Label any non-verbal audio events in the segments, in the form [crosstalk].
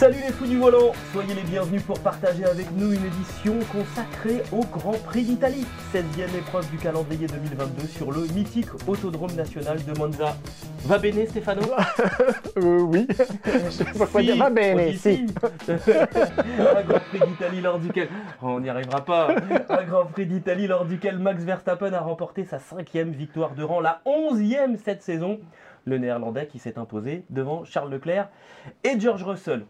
Salut les fous du volant, soyez les bienvenus pour partager avec nous une édition consacrée au Grand Prix d'Italie, 16e épreuve du calendrier 2022 sur le mythique Autodrome National de Monza. Va bene Stefano [laughs] Euh, oui. Je sais pas quoi dire. Va bene, aussi, si. [laughs] Un Grand Prix d'Italie lors duquel... Oh, on n'y arrivera pas. Un Grand Prix d'Italie lors duquel Max Verstappen a remporté sa cinquième victoire de rang, la 11e cette saison. Le néerlandais qui s'est imposé devant Charles Leclerc et George Russell.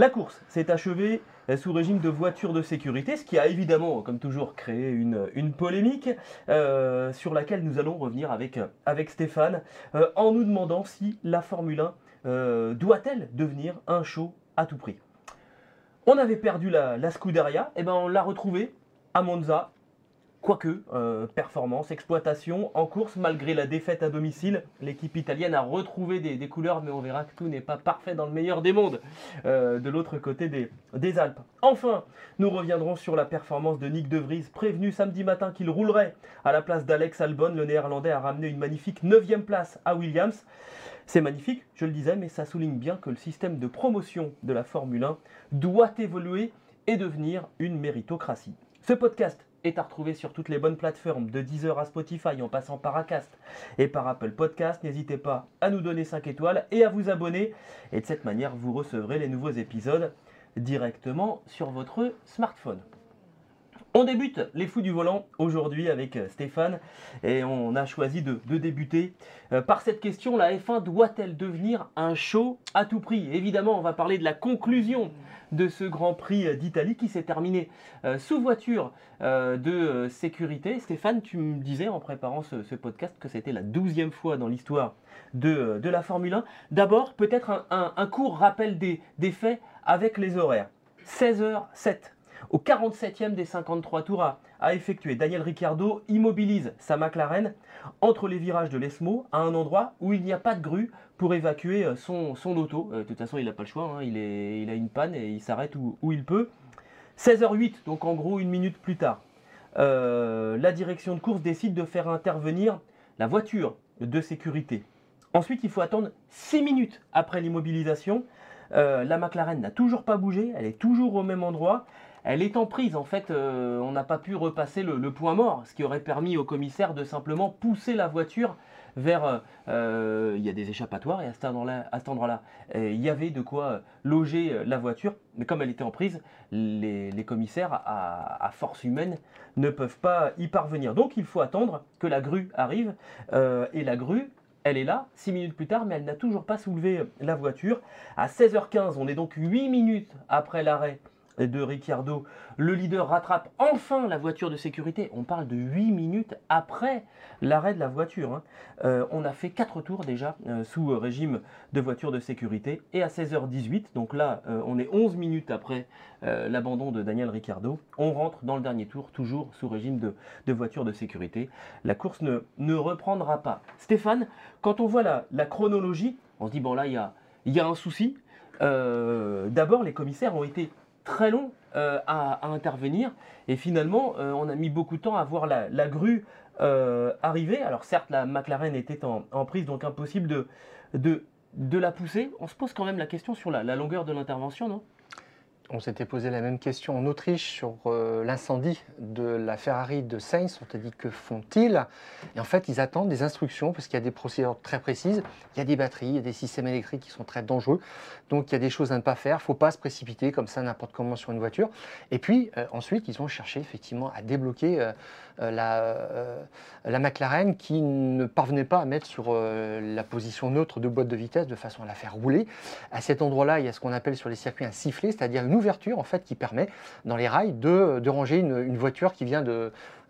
La course s'est achevée euh, sous régime de voiture de sécurité, ce qui a évidemment, comme toujours, créé une, polémique euh, sur laquelle nous allons revenir avec, Stéphane euh, en nous demandant si la Formule 1 euh, doit-elle devenir un show à tout prix. On avait perdu la, la Scuderia, et ben on l'a retrouvée à Monza. Quoique, euh, performance, exploitation en course, malgré la défaite à domicile, l'équipe italienne a retrouvé des, couleurs, mais on verra que tout n'est pas parfait dans le meilleur des mondes, euh, de l'autre côté des, des Alpes. Enfin, nous reviendrons sur la performance de Nick De Vries, prévenu samedi matin qu'il roulerait à la place d'Alex Albon. Le néerlandais a ramené une magnifique 9 place à Williams. C'est magnifique, je le disais, mais ça souligne bien que le système de promotion de la Formule 1 doit évoluer et devenir une méritocratie. Ce podcast est à retrouver sur toutes les bonnes plateformes, de Deezer à Spotify en passant par Acast et par Apple Podcast. N'hésitez pas à nous donner 5 étoiles et à vous abonner. Et de cette manière, vous recevrez les nouveaux épisodes directement sur votre smartphone. On débute les fous du volant aujourd'hui avec euh, Stéphane et on a choisi de, débuter euh, par cette question la F1 doit-elle devenir un show à tout prix? Évidemment, on va parler de la conclusion de ce Grand Prix euh, d'Italie qui s'est terminé sous voiture de sécurité. Stéphane, tu me disais en préparant ce, podcast que c'était la douzième fois dans l'histoire de, la Formule 1. D'abord, peut-être un, court rappel des faits avec les horaires. 16h07. Au 47e des 53 tours à, effectuer, Daniel Ricciardo immobilise sa McLaren entre les virages de l'Esmo à un endroit où il n'y a pas de grue pour évacuer euh, son, auto. Euh, de toute façon, il n'a pas le choix, hein, il, est, il a une panne et il s'arrête où, il peut. 16h08, donc en gros une minute plus tard, euh, la direction de course décide de faire intervenir la voiture de sécurité. Ensuite, il faut attendre 6 minutes après l'immobilisation. La McLaren n'a toujours pas bougé, elle est toujours au même endroit. Elle est en prise, en fait, euh, on n'a pas pu repasser le, point mort, ce qui aurait permis au commissaire de simplement pousser la voiture vers... euh, euh, il y a des échappatoires et à cet endroit-là, il y avait de quoi loger la voiture. Mais comme elle était en prise, les, commissaires à, force humaine ne peuvent pas y parvenir. Donc il faut attendre que la grue arrive. et la grue, elle est là, 6 minutes plus tard, mais elle n'a toujours pas soulevé la voiture. À 16h15, on est donc 8 minutes après l'arrêt de Ricciardo. Le leader rattrape enfin la voiture de sécurité. On parle de 8 minutes après l'arrêt de la voiture. hein. Euh, on a fait 4 tours déjà euh, sous euh, régime de voiture de sécurité. Et à 16h18, donc là on est 11 minutes après l'abandon de Daniel Ricciardo, on rentre dans le dernier tour, toujours sous régime de, voiture de sécurité. La course ne, reprendra pas. Stéphane, quand on voit la, chronologie, on se dit bon là il y a, un souci. D'abord les commissaires ont été très longs euh, à, intervenir et finalement euh, on a mis beaucoup de temps à voir la, grue euh, arriver. Alors certes la McLaren était en, prise donc impossible de, la pousser. On se pose quand même la question sur la longueur de l'intervention, non? On s'était posé la même question en Autriche sur euh, l'incendie de la Ferrari de Sainz. On t'a dit que font-ils? Et en fait, ils attendent des instructions parce qu'il y a des procédures très précises. Il y a des batteries, il y a des systèmes électriques qui sont très dangereux. Donc il y a des choses à ne pas faire. Il ne faut pas se précipiter comme ça n'importe comment sur une voiture. Et puis euh, ensuite, ils ont cherché effectivement à débloquer euh, la, euh, la McLaren qui ne parvenait pas à mettre sur euh, la position neutre de boîte de vitesse de façon à la faire rouler. À cet endroit-là, il y a ce qu'on appelle sur les circuits un sifflet, c'est-à-dire une ouverture en fait qui permet dans les rails de, ranger une, voiture qui vient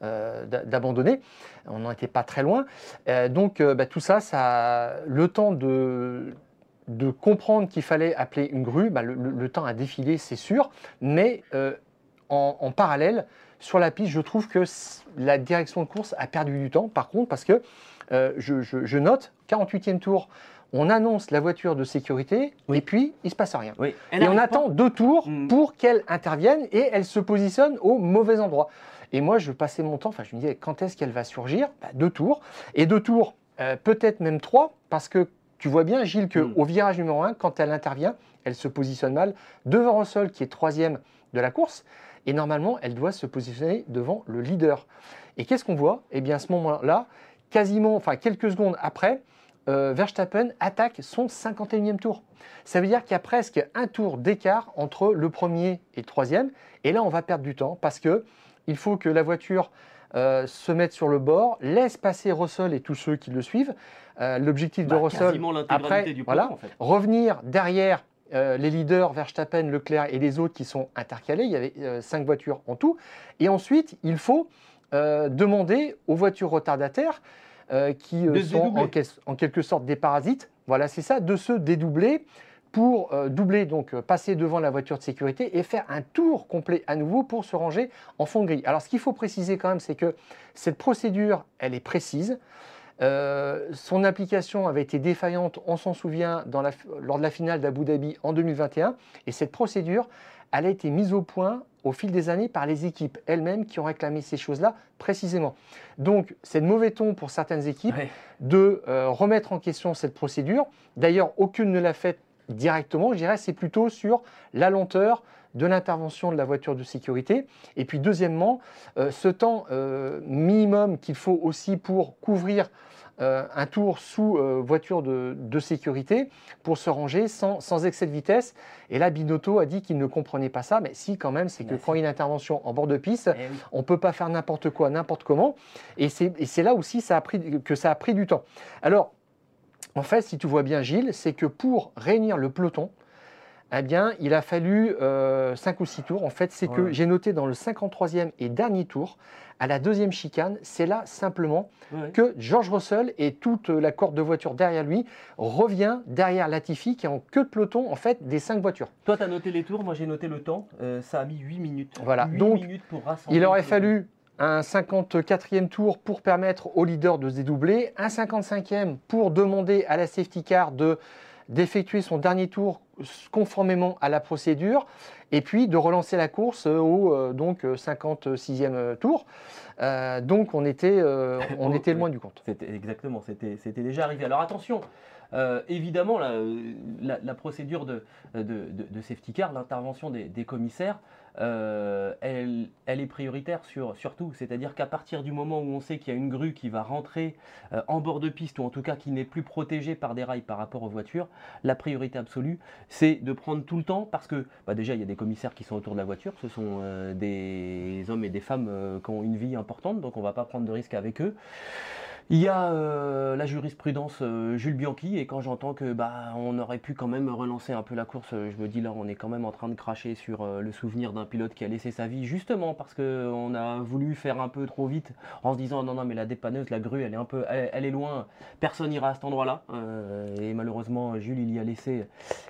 euh, d'abandonner. On n'en était pas très loin. Euh, donc euh, bah, tout ça, ça, le temps de, comprendre qu'il fallait appeler une grue, bah, le, temps a défilé, c'est sûr, mais euh, en parallèle, sur la piste, je trouve que la direction de course a perdu du temps, par contre, parce que euh, je, je- je note, 48e tour, on annonce la voiture de sécurité, Oui. et puis il ne se passe rien. Oui. Et on attend pas- deux tours Mm. pour qu'elle intervienne et elle se positionne au mauvais endroit. Et moi, je passais mon temps, enfin, je me disais, quand est-ce qu'elle va surgir? Bah, Deux tours. Et deux tours, euh, peut-être même trois, parce que tu vois bien, Gilles, qu'au Mm. au virage numéro un, quand elle intervient, elle se positionne mal devant Russell, qui est troisième de la course. Et normalement, elle doit se positionner devant le leader. Et qu'est-ce qu'on voit? Eh bien, à ce moment-là, quasiment, enfin, quelques secondes après, euh, Verstappen attaque son 51e tour. Ça veut dire qu'il y a presque un tour d'écart entre le premier et le troisième. Et là, on va perdre du temps parce que il faut que la voiture euh, se mette sur le bord, laisse passer Russell et tous ceux qui le suivent. Euh, L'objectif de bah, Russell, après, du voilà, en fait. revenir derrière euh, les leaders Verstappen, Leclerc et les autres qui sont intercalés. Il y avait euh, cinq voitures en tout. Et ensuite, il faut euh, demander aux voitures retardataires qui sont en, quel- en quelque sorte des parasites. Voilà, c'est ça, de se dédoubler pour doubler, donc passer devant la voiture de sécurité et faire un tour complet à nouveau pour se ranger en fond de grille. Alors, ce qu'il faut préciser quand même, c'est que cette procédure, elle est précise. Euh, son application avait été défaillante, on s'en souvient, dans la- lors de la finale d'Abu Dhabi en 2021. Et cette procédure, elle a été mise au point au fil des années par les équipes elles-mêmes qui ont réclamé ces choses-là précisément. Donc, c'est de mauvais ton pour certaines équipes Ouais. de euh, remettre en question cette procédure. D'ailleurs, aucune ne l'a fait directement, je dirais, c'est plutôt sur la lenteur de l'intervention de la voiture de sécurité. Et puis, deuxièmement, euh, ce temps euh, minimum qu'il faut aussi pour couvrir euh, un tour sous voiture de, de sécurité pour se ranger sans, sans excès de vitesse. Et là, Binotto a dit qu'il ne comprenait pas ça, mais si quand même, c'est que quand il y a une intervention en bord de piste, Eh oui. on ne peut pas faire n'importe quoi, n'importe comment. Et c'est et c'est là aussi ça a pris, que ça a pris du temps. Alors, en fait, si tu vois bien, Gilles, c'est que pour réunir le peloton, eh bien, il a fallu 5 ou 6 tours. En fait, c'est que j'ai noté dans le 53e et dernier tour, à la deuxième chicane, c'est là simplement Ouais. que George Russell et toute la corde de voitures derrière lui revient derrière Latifi qui est en queue de peloton en fait des 5 voitures. Toi, tu as noté les tours, moi j'ai noté le temps. Euh, ça a mis 8 minutes. Voilà, 8 donc, minutes pour rassembler. Il aurait fallu un 54e tour pour permettre au leader de se dédoubler, un 55e pour demander à la safety car de d'effectuer son dernier tour conformément à la procédure et puis de relancer la course au euh, donc euh, 56e tour. Euh, donc on était, euh, on [laughs] Oh, était loin du compte. C'était exactement, c'était c'était déjà arrivé. Alors attention, euh, évidemment, la, procédure de, safety car, l'intervention des, commissaires, euh, elle, est prioritaire sur, tout. C'est-à-dire qu'à partir du moment où on sait qu'il y a une grue qui va rentrer euh, en bord de piste, ou en tout cas qui n'est plus protégée par des rails par rapport aux voitures, la priorité absolue, c'est de prendre tout le temps, parce que bah, déjà, il y a des commissaires qui sont autour de la voiture, ce sont des hommes et des femmes qui ont une vie importante, donc on ne va pas prendre de risques avec eux. Il y a euh, la jurisprudence euh, Jules Bianchi et quand j'entends que bah on aurait pu quand même relancer un peu la course, euh, je me dis là on est quand même en train de cracher sur le souvenir d'un pilote qui a laissé sa vie justement parce que on a voulu faire un peu trop vite en se disant non non mais la dépanneuse, la grue elle est un peu elle, est loin, personne n'ira à cet endroit-là Euh, et malheureusement Jules il y a laissé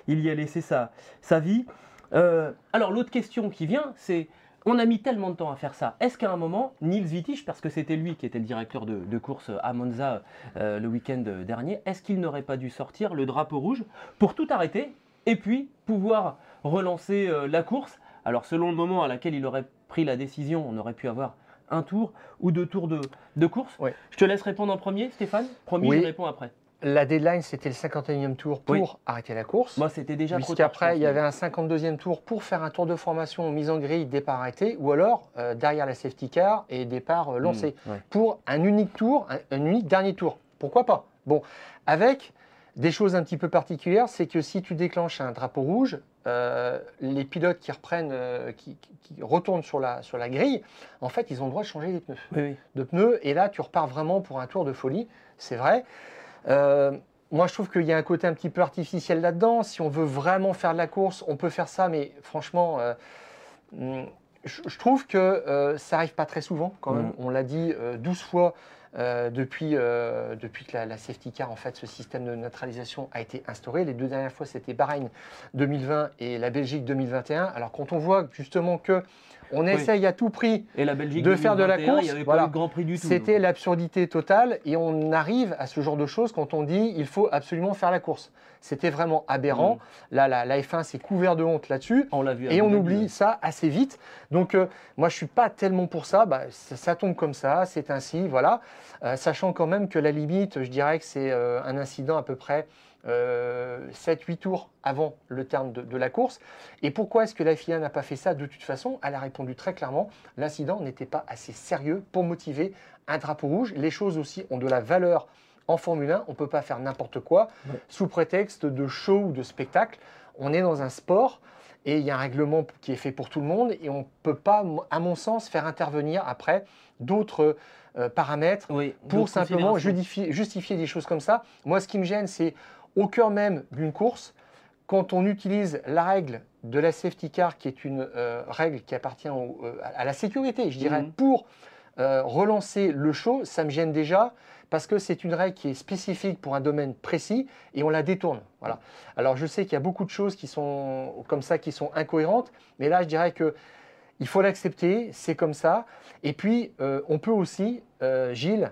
il y a laissé sa sa vie. Alors l'autre question qui vient c'est on a mis tellement de temps à faire ça. Est-ce qu'à un moment, Nils Wittich, parce que c'était lui qui était le directeur de, de course à Monza euh, le week-end dernier, est-ce qu'il n'aurait pas dû sortir le drapeau rouge pour tout arrêter et puis pouvoir relancer euh, la course? Alors selon le moment à laquelle il aurait pris la décision, on aurait pu avoir un tour ou deux tours de, de course. Oui. Je te laisse répondre en premier, Stéphane. Promis, Oui. je réponds après. La deadline c'était le 51e tour pour Oui. arrêter la course. Moi, c'était déjà trop tard. Je il y avait un 52e tour pour faire un tour de formation mise en grille, départ arrêté, ou alors euh, derrière la safety car et départ euh, lancé. Mmh, ouais. Pour un unique tour, un, un unique dernier tour. Pourquoi pas? Bon, avec des choses un petit peu particulières, c'est que si tu déclenches un drapeau rouge, euh, les pilotes qui reprennent, euh, qui, qui- qui retournent sur la, sur la grille, en fait, ils ont le droit de changer les pneus Oui, oui. de pneus et là tu repars vraiment pour un tour de folie, c'est vrai. Euh, moi, je trouve qu'il y a un côté un petit peu artificiel là-dedans. Si on veut vraiment faire de la course, on peut faire ça, mais franchement, euh, hum, je, je trouve que euh, ça arrive pas très souvent quand même. Mhm. On l'a dit euh, 12 fois depuis, depuis que la, la safety car, en fait, ce système de neutralisation a été instauré. Les deux dernières fois, c'était Bahreïn 2020 et la Belgique 2021. Alors, quand on voit justement que on essaye à tout prix Et la Belgique de faire de la 2021, course, il n'y avait voilà. pas eu de Grand Prix du tout. c'était l'absurdité totale et on arrive à ce genre de choses quand on dit il faut absolument faire la course. C'était vraiment aberrant. Mm. Là, la, la F1 s'est couvert de honte là-dessus. On l'a vu. Et on oublie ça assez vite. Donc, euh, moi, je suis pas tellement pour ça. Bah, ça, ça tombe comme ça, c'est ainsi, voilà. Euh, sachant quand même que la limite, je dirais que c'est euh, un incident à peu près 7-8 tours avant le terme de, de la course. Et pourquoi est-ce que la FIA n'a pas fait ça? De toute façon Elle a répondu très clairement, l'incident n'était pas assez sérieux pour motiver un drapeau rouge. Les choses aussi ont de la valeur en Formule 1, on ne peut pas faire n'importe quoi Ouais. sous prétexte de show ou de spectacle. On est dans un sport et il y a un règlement qui est fait pour tout le monde et on ne peut pas, à mon sens, faire intervenir après d'autres euh, paramètres Oui, pour simplement justifier, justifier des choses comme ça. Moi, ce qui me gêne, c'est au cœur même d'une course, quand on utilise la règle de la safety car, qui est une euh, règle qui appartient au- euh, à la sécurité, je dirais, Mhm. pour euh, relancer le show, ça me gêne déjà parce que c'est une règle qui est spécifique pour un domaine précis et on la détourne. Voilà. Alors je sais qu'il y a beaucoup de choses qui sont comme ça, qui sont incohérentes, mais là je dirais que il faut l'accepter, c'est comme ça. Et puis on peut aussi, Gilles,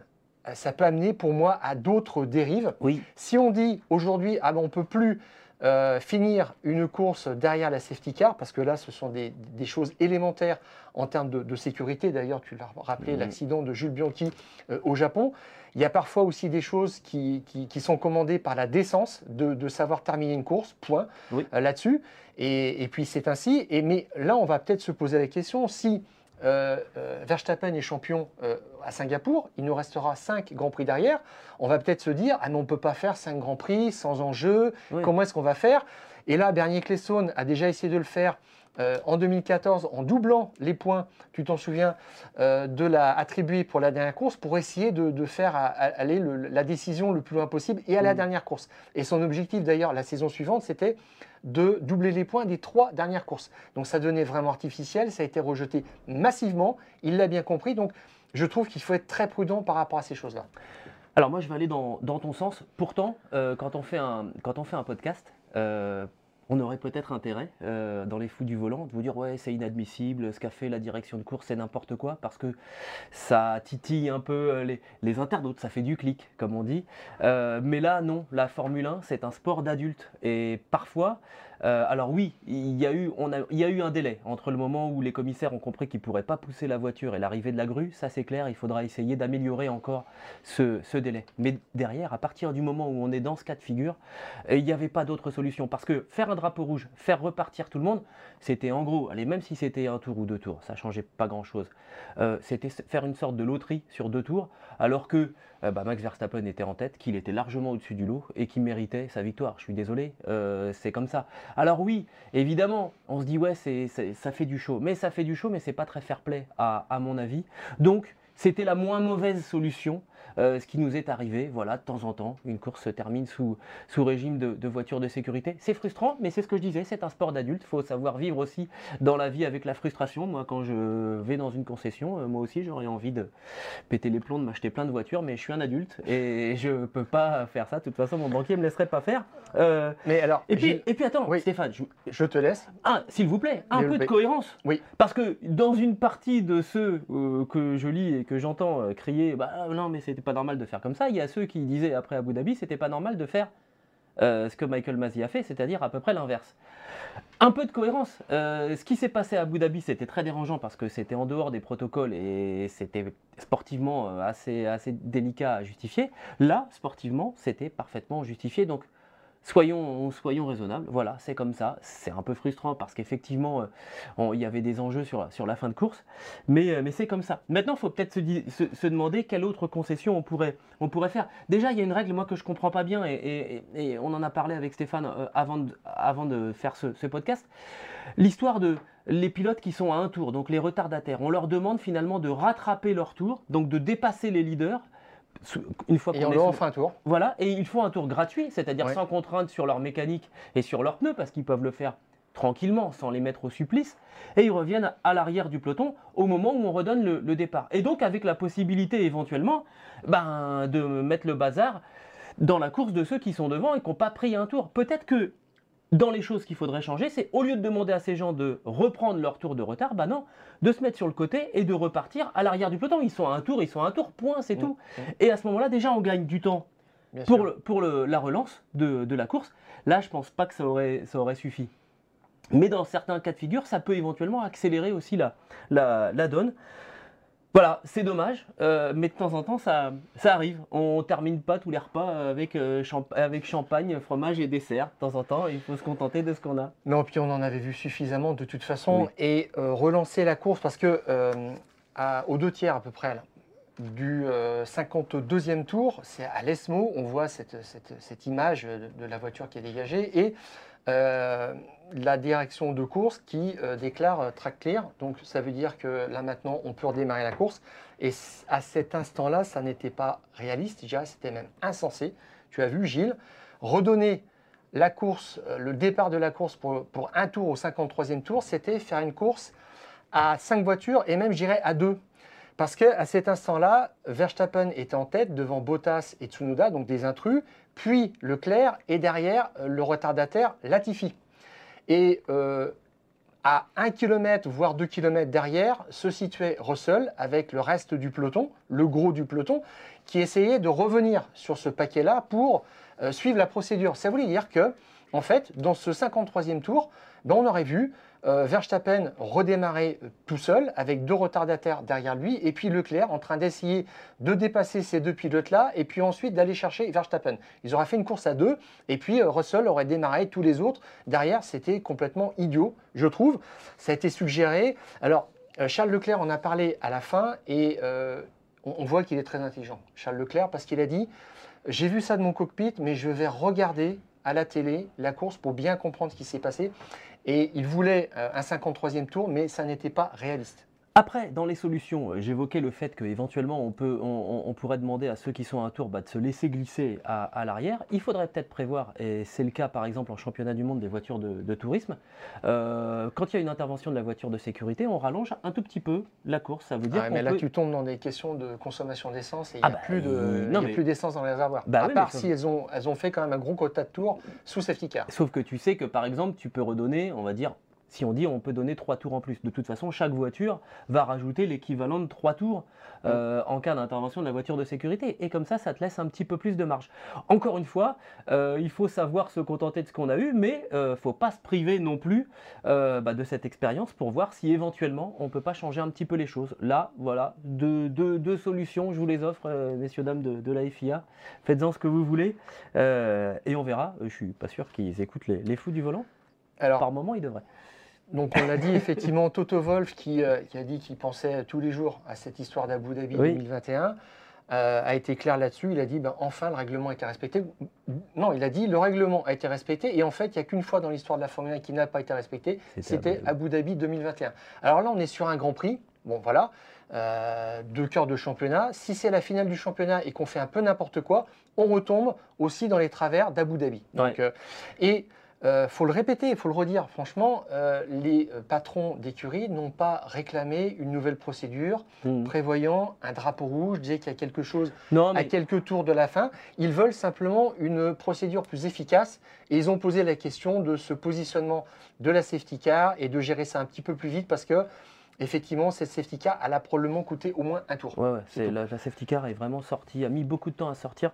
ça peut amener pour moi à d'autres dérives. Oui, Si on dit aujourd'hui, ah ben, on peut plus euh, finir une course derrière la safety car, parce que là, ce sont des, des choses élémentaires en termes de, de sécurité. D'ailleurs, tu l'as rappelé, Mhm. l'accident de Jules Bianchi euh, au Japon. Il y a parfois aussi des choses qui, qui- qui sont commandées par la décence de, de savoir terminer une course, point, Oui. euh, là-dessus. Et, et puis c'est ainsi. Et, mais là, on va peut-être se poser la question si euh, euh, Verstappen est champion euh, à Singapour, il nous restera 5 Grands Prix derrière. On va peut-être se dire, ah mais on ne peut pas faire 5 Grands Prix sans enjeu, Oui. comment est-ce qu'on va faire? Et là, Bernier Clesson a déjà essayé de le faire euh, en 2014 en doublant les points, tu t'en souviens, euh, de la pour la dernière course pour essayer de, de faire à- à- aller le- la décision le plus loin possible et à la Mm. dernière course. Et son objectif d'ailleurs la saison suivante, c'était de doubler les points des trois dernières courses. Donc ça devenait vraiment artificiel, ça a été rejeté massivement, il l'a bien compris, donc je trouve qu'il faut être très prudent par rapport à ces choses-là. Alors moi je vais aller dans, dans ton sens. Pourtant, euh, quand, on fait un, quand on fait un podcast, euh, on aurait peut-être intérêt, euh, dans les fous du volant, de vous dire ouais c'est inadmissible, ce qu'a fait la direction de course c'est n'importe quoi, parce que ça titille un peu euh, les, internautes, ça fait du clic comme on dit. Euh, mais là non, la Formule 1 c'est un sport d'adulte. Et parfois, euh, alors oui, il y, a eu, on a, il y a eu un délai entre le moment où les commissaires ont compris qu'ils ne pourraient pas pousser la voiture et l'arrivée de la grue, ça c'est clair, il faudra essayer d'améliorer encore ce, délai. Mais derrière, à partir du moment où on est dans ce cas de figure, euh, il n'y avait pas d'autre solution. Parce que faire un drapeau rouge, faire repartir tout le monde, c'était en gros, allez, même si c'était un tour ou deux tours, ça changeait pas grand-chose. Euh, c'était faire une sorte de loterie sur deux tours, alors que euh, bah, Max Verstappen était en tête, qu'il était largement au-dessus du lot et qu'il méritait sa victoire. Je suis désolé, euh, c'est comme ça. Alors oui, évidemment, on se dit ouais, c'est, ça fait du show, mais ça fait du show, mais c'est pas très fair-play à mon avis. Donc c'était la moins mauvaise solution. Euh, ce qui nous est arrivé, voilà, de temps en temps, une course se termine sous, sous régime de, de voiture de sécurité. C'est frustrant, mais c'est ce que je disais, c'est un sport d'adulte. Il faut savoir vivre aussi dans la vie avec la frustration. Moi, quand je vais dans une concession, euh, moi aussi, j'aurais envie de péter les plombs, de m'acheter plein de voitures, mais je suis un adulte et [laughs] je peux pas faire ça. De toute façon, mon banquier me laisserait pas faire. Euh, Mais alors, et, puis, et puis attends, Oui. Stéphane, je- je te laisse. ah, s'il vous plaît, un peu de cohérence. Oui. Parce que dans une partie de ceux euh, que je lis et que j'entends euh, crier, bah non, mais pas normal de faire comme ça, il y a ceux qui disaient après Abu Dhabi, c'était pas normal de faire euh, ce que Michael Masi a fait, c'est-à-dire à peu près l'inverse. Un peu de cohérence. Euh, ce qui s'est passé à Abu Dhabi, c'était très dérangeant parce que c'était en dehors des protocoles et c'était sportivement euh, assez, assez délicat à justifier. Là, sportivement, c'était parfaitement justifié. Donc, soyons, raisonnables. Voilà, c'est comme ça. C'est un peu frustrant parce qu'effectivement, euh, il y avait des enjeux sur, la fin de course. Mais, euh, c'est comme ça. Maintenant, il faut peut-être se, demander quelle autre concession on pourrait, faire. Déjà, il y a une règle, moi, que je comprends pas bien, et, on en a parlé avec Stéphane euh, avant, de, faire ce, ce podcast. L'histoire de les pilotes qui sont à un tour, donc les retardataires, on leur demande finalement de rattraper leur tour, donc de dépasser les leaders une fois Et qu'on on est leur offre un tour. voilà, et ils font un tour gratuit, c'est-à-dire Ouais. sans contrainte sur leur mécanique et sur leurs pneus, parce qu'ils peuvent le faire tranquillement, sans les mettre au supplice, et ils reviennent à l'arrière du peloton au moment où on redonne le, le départ. Et donc avec la possibilité éventuellement ben, de mettre le bazar dans la course de ceux qui sont devant et qui n'ont pas pris un tour. Peut-être que dans les choses qu'il faudrait changer, c'est au lieu de demander à ces gens de reprendre leur tour de retard, bah non, de se mettre sur le côté et de repartir à l'arrière du peloton. Ils sont à un tour, ils sont à un tour, point, c'est Mmh, tout. Et à ce moment-là, déjà, on gagne du temps Bien pour, sûr. le- pour le- la relance de, de la course. Là, je pense pas que ça aurait, ça aurait suffi. Mais dans certains cas de figure, ça peut éventuellement accélérer aussi la, la, la donne. Voilà, c'est dommage, euh, mais de temps en temps, ça, ça arrive. On termine pas tous les repas avec, euh, champ- avec champagne, fromage et dessert. De temps en temps, il faut se contenter de ce qu'on a. Non, puis on en avait vu suffisamment de toute façon. Oui. Et euh, relancer la course, parce que à- aux deux tiers à peu près, là, du euh, 52e tour, c'est à l'ESMO, on voit cette, cette- cette image de, de la voiture qui est dégagée et la direction de course qui euh, déclare euh, track clear. Donc ça veut dire que là maintenant, on peut redémarrer la course. Et à cet instant-là, ça n'était pas réaliste, c'était même insensé. Tu as vu, Gilles, redonner la course, euh, le départ de la course pour, pour un tour au 53e tour, c'était faire une course à 5 voitures et même, je dirais, à 2. Parce qu'à cet instant-là, Verstappen était en tête devant Bottas et Tsunoda, donc des intrus, puis Leclerc et derrière euh, le retardataire Latifi. Et euh, à 1 km, voire 2 km derrière, se situait Russell avec le reste du peloton, le gros du peloton, qui essayait de revenir sur ce paquet-là pour euh, suivre la procédure. Ça voulait dire que, en fait, dans ce 53e tour, ben, on aurait vu euh, Verstappen redémarrer euh, tout seul avec deux retardataires derrière lui et puis Leclerc en train d'essayer de dépasser ces deux pilotes-là et puis ensuite d'aller chercher Verstappen. Ils auraient fait une course à deux et puis euh, Russell aurait démarré tous les autres. Derrière, c'était complètement idiot, je trouve. Ça a été suggéré. Alors, Charles Leclerc en a parlé à la fin et on voit qu'il est très intelligent, Charles Leclerc, parce qu'il a dit J'ai vu ça de mon cockpit, mais je vais regarder à la télé la course pour bien comprendre ce qui s'est passé. Et il voulait euh, un 53e tour, mais ça n'était pas réaliste. Après, dans les solutions, euh, j'évoquais le fait qu'éventuellement on, peut, on, pourrait demander à ceux qui sont à un tour bah, de se laisser glisser à, à l'arrière. Il faudrait peut-être prévoir, et c'est le cas par exemple en championnat du monde des voitures de, de tourisme, euh, quand il y a une intervention de la voiture de sécurité, on rallonge un tout petit peu la course. Ça veut dire qu'on mais là, peut- tu tombes dans des questions de consommation d'essence et il Ah n'y a bah, plus de- mais- d'essence dans les réservoirs. Bah à oui, part si elles ont, elles ont fait quand même un gros quota de tours sous safety car. Sauf que tu sais que par exemple, tu peux redonner, on va dire, si on dit on peut donner trois tours en plus. De toute façon, chaque voiture va rajouter l'équivalent de trois tours euh, en cas d'intervention de la voiture de sécurité. Et comme ça, ça te laisse un petit peu plus de marge. Encore une fois, euh, il faut savoir se contenter de ce qu'on a eu, mais euh, faut pas se priver non plus bah, de cette expérience pour voir si éventuellement on peut pas changer un petit peu les choses. Là, voilà, deux, deux- deux solutions, je vous les offre, messieurs, dames de, de la FIA. Faites-en ce que vous voulez et on verra. Je suis pas sûr qu'ils écoutent les, les fous du volant. Alors, Par moment, ils devraient. Donc on l'a dit [laughs] effectivement, Toto Wolf qui, euh, qui a dit qu'il pensait tous les jours à cette histoire d'Abu Dhabi Oui. 2021 euh, a été clair là-dessus. Il a dit ben, enfin le règlement a été respecté. Non, il a dit le règlement a été respecté et en fait il n'y a qu'une fois dans l'histoire de la Formule 1 qui n'a pas été respecté, C'était Abu Dhabi 2021. Alors là on est sur un Grand Prix. Bon voilà, euh, deux cœurs de championnat. Si c'est la finale du championnat et qu'on fait un peu n'importe quoi, on retombe aussi dans les travers d'Abu Dhabi. Donc, Ouais. euh, et il faut le répéter, il faut le redire. Franchement, euh, les euh, patrons d'écurie n'ont pas réclamé une nouvelle procédure Mhm. prévoyant un drapeau rouge, disait qu'il y a quelque chose Non, à quelques tours de la fin. Ils veulent simplement une procédure plus efficace et ils ont posé la question de ce positionnement de la safety car et de gérer ça un petit peu plus vite parce que effectivement cette safety car elle a probablement coûté au moins un tour. ouais, ouais, C'est c'est tout. la, la safety car est vraiment sortie, a mis beaucoup de temps à sortir.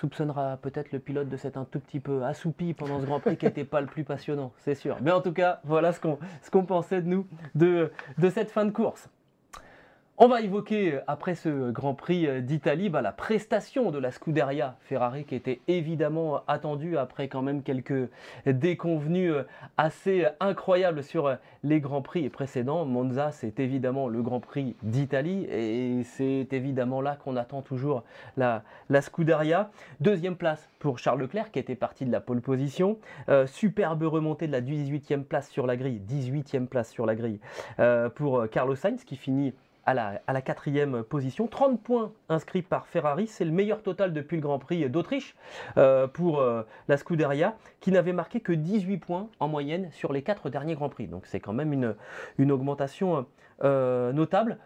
Soupçonnera peut-être le pilote de s'être un tout petit peu assoupi pendant ce Grand Prix qui n'était pas le plus passionnant, c'est sûr. Mais en tout cas, voilà ce qu'on pensait de nous de cette fin de course. On va évoquer, euh, après ce Grand Prix euh, d'Italie, bah, la prestation de la Scuderia Ferrari qui était évidemment attendue après quand même quelques déconvenues euh, assez incroyables sur euh, les Grands Prix précédents. Monza, c'est évidemment le Grand Prix d'Italie et c'est évidemment là qu'on attend toujours la, Scuderia. Deuxième place pour Charles Leclerc qui était parti de la pole position. Euh, superbe remontée de la 18e place sur la grille, 18e place sur la grille euh, pour euh, Carlos Sainz qui finit à la, à la quatrième position. 30 points inscrits par Ferrari, c'est le meilleur total depuis le Grand Prix d'Autriche euh, pour euh, la Scuderia, qui n'avait marqué que 18 points en moyenne sur les quatre derniers Grands Prix. Donc c'est quand même une, une augmentation euh, notable.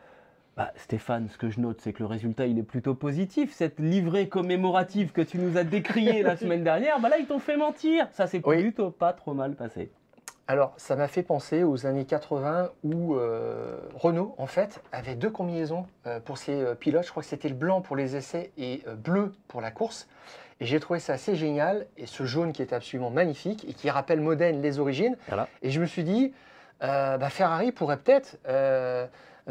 Bah, Stéphane, ce que je note, c'est que le résultat, il est plutôt positif. Cette livrée commémorative que tu nous as décriée la [laughs] semaine dernière, bah là, ils t'ont fait mentir. Ça s'est Oui. plutôt pas trop mal passé. Alors, ça m'a fait penser aux années 80 où euh, Renault, en fait, avait deux combinaisons euh, pour ses euh, pilotes. Je crois que c'était le blanc pour les essais et bleu pour la course. Et j'ai trouvé ça assez génial. Et ce jaune qui est absolument magnifique et qui rappelle Modène les origines. Voilà. Et je me suis dit, bah, Ferrari pourrait peut-être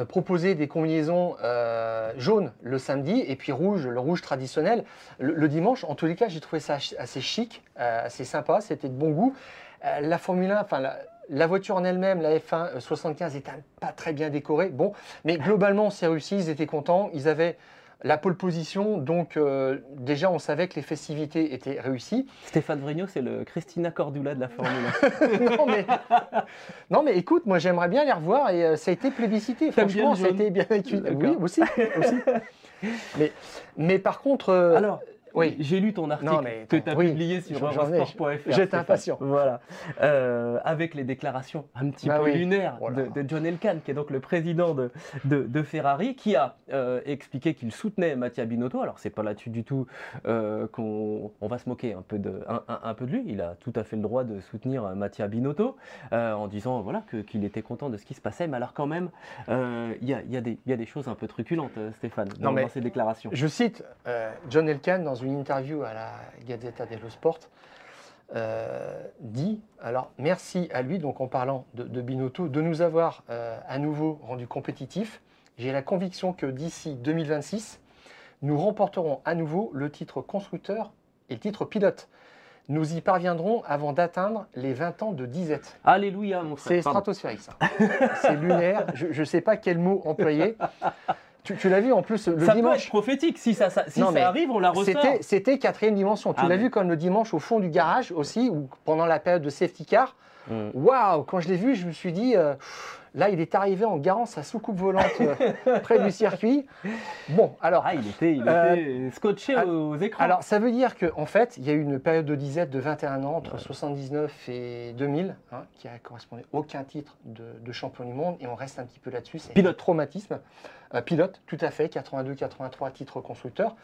proposer des combinaisons euh, jaunes le samedi et puis rouge, le rouge traditionnel, le, le dimanche. En tous les cas, j'ai trouvé ça assez chic, euh, assez sympa, c'était de bon goût. Euh, la Formule 1, enfin la, la voiture en elle-même, la F1 euh, 75, était pas très bien décorée. Bon, mais globalement, c'est réussi, ils étaient contents. Ils avaient la pole position, donc euh, déjà, on savait que les festivités étaient réussies. Stéphane Vrigno, c'est le Christina Cordula de la Formule 1. [laughs] non, mais, non, mais écoute, moi j'aimerais bien les revoir et euh, ça a été plébiscité. Franchement, ça a été bien étudié. D'accord. Oui, aussi. aussi. mais, mais par contre, euh, Alors, oui. j'ai lu ton article Non, mais que tu as oui, publié sur eurosport.fr. J'étais impatient. Voilà. Euh, avec les déclarations un petit Bah peu oui. lunaires Voilà. de, de John Elkann, qui est donc le président de, de- de Ferrari, qui a euh, expliqué qu'il soutenait Mattia Binotto. Alors, c'est pas là-dessus du tout euh, qu'on on va se moquer un peu, de, un, un- un peu de lui. Il a tout à fait le droit de soutenir Mattia Binotto en disant voilà, qu'il était content de ce qui se passait. Mais alors, quand même, il y, a, il y a des- il y a des choses un peu truculentes, Stéphane, dans, Non, mais- dans ces déclarations. Je cite John Elkann dans une interview à la Gazzetta dello Sport. euh, dit alors merci à lui, donc en parlant de, de Binotto, de nous avoir euh, à nouveau rendu compétitifs. J'ai la conviction que d'ici 2026, nous remporterons à nouveau le titre constructeur et le titre pilote. Nous y parviendrons avant d'atteindre les 20 ans de disette. Alléluia, mon frère. C'est stratosphérique, ça. [laughs] C'est lunaire. Je ne sais pas quel mot employer. Tu, tu l'as vu en plus le ça peut être dimanche. prophétique. Si ça, ça- si Non, ça arrive, on la ressort. C'était, quatrième dimension. Tu Ah, l'as vu comme le dimanche au fond du garage aussi, ou pendant la période de safety car. Mm. Waouh Quand je l'ai vu, je me suis dit, euh, là, il est arrivé en garant sa soucoupe volante euh, [laughs] près du circuit. Bon, alors, Ah, il était, il Euh, scotché aux écrans. alors, ça veut dire qu'en en fait, il y a eu une période de disette de 21 ans, entre 79 et 2000, hein, qui a correspondu aucun titre de, de champion du monde, et on reste un petit peu là-dessus. C'est Pilote. traumatisme. Euh, pilote, tout à fait, 82, 83 titres constructeurs.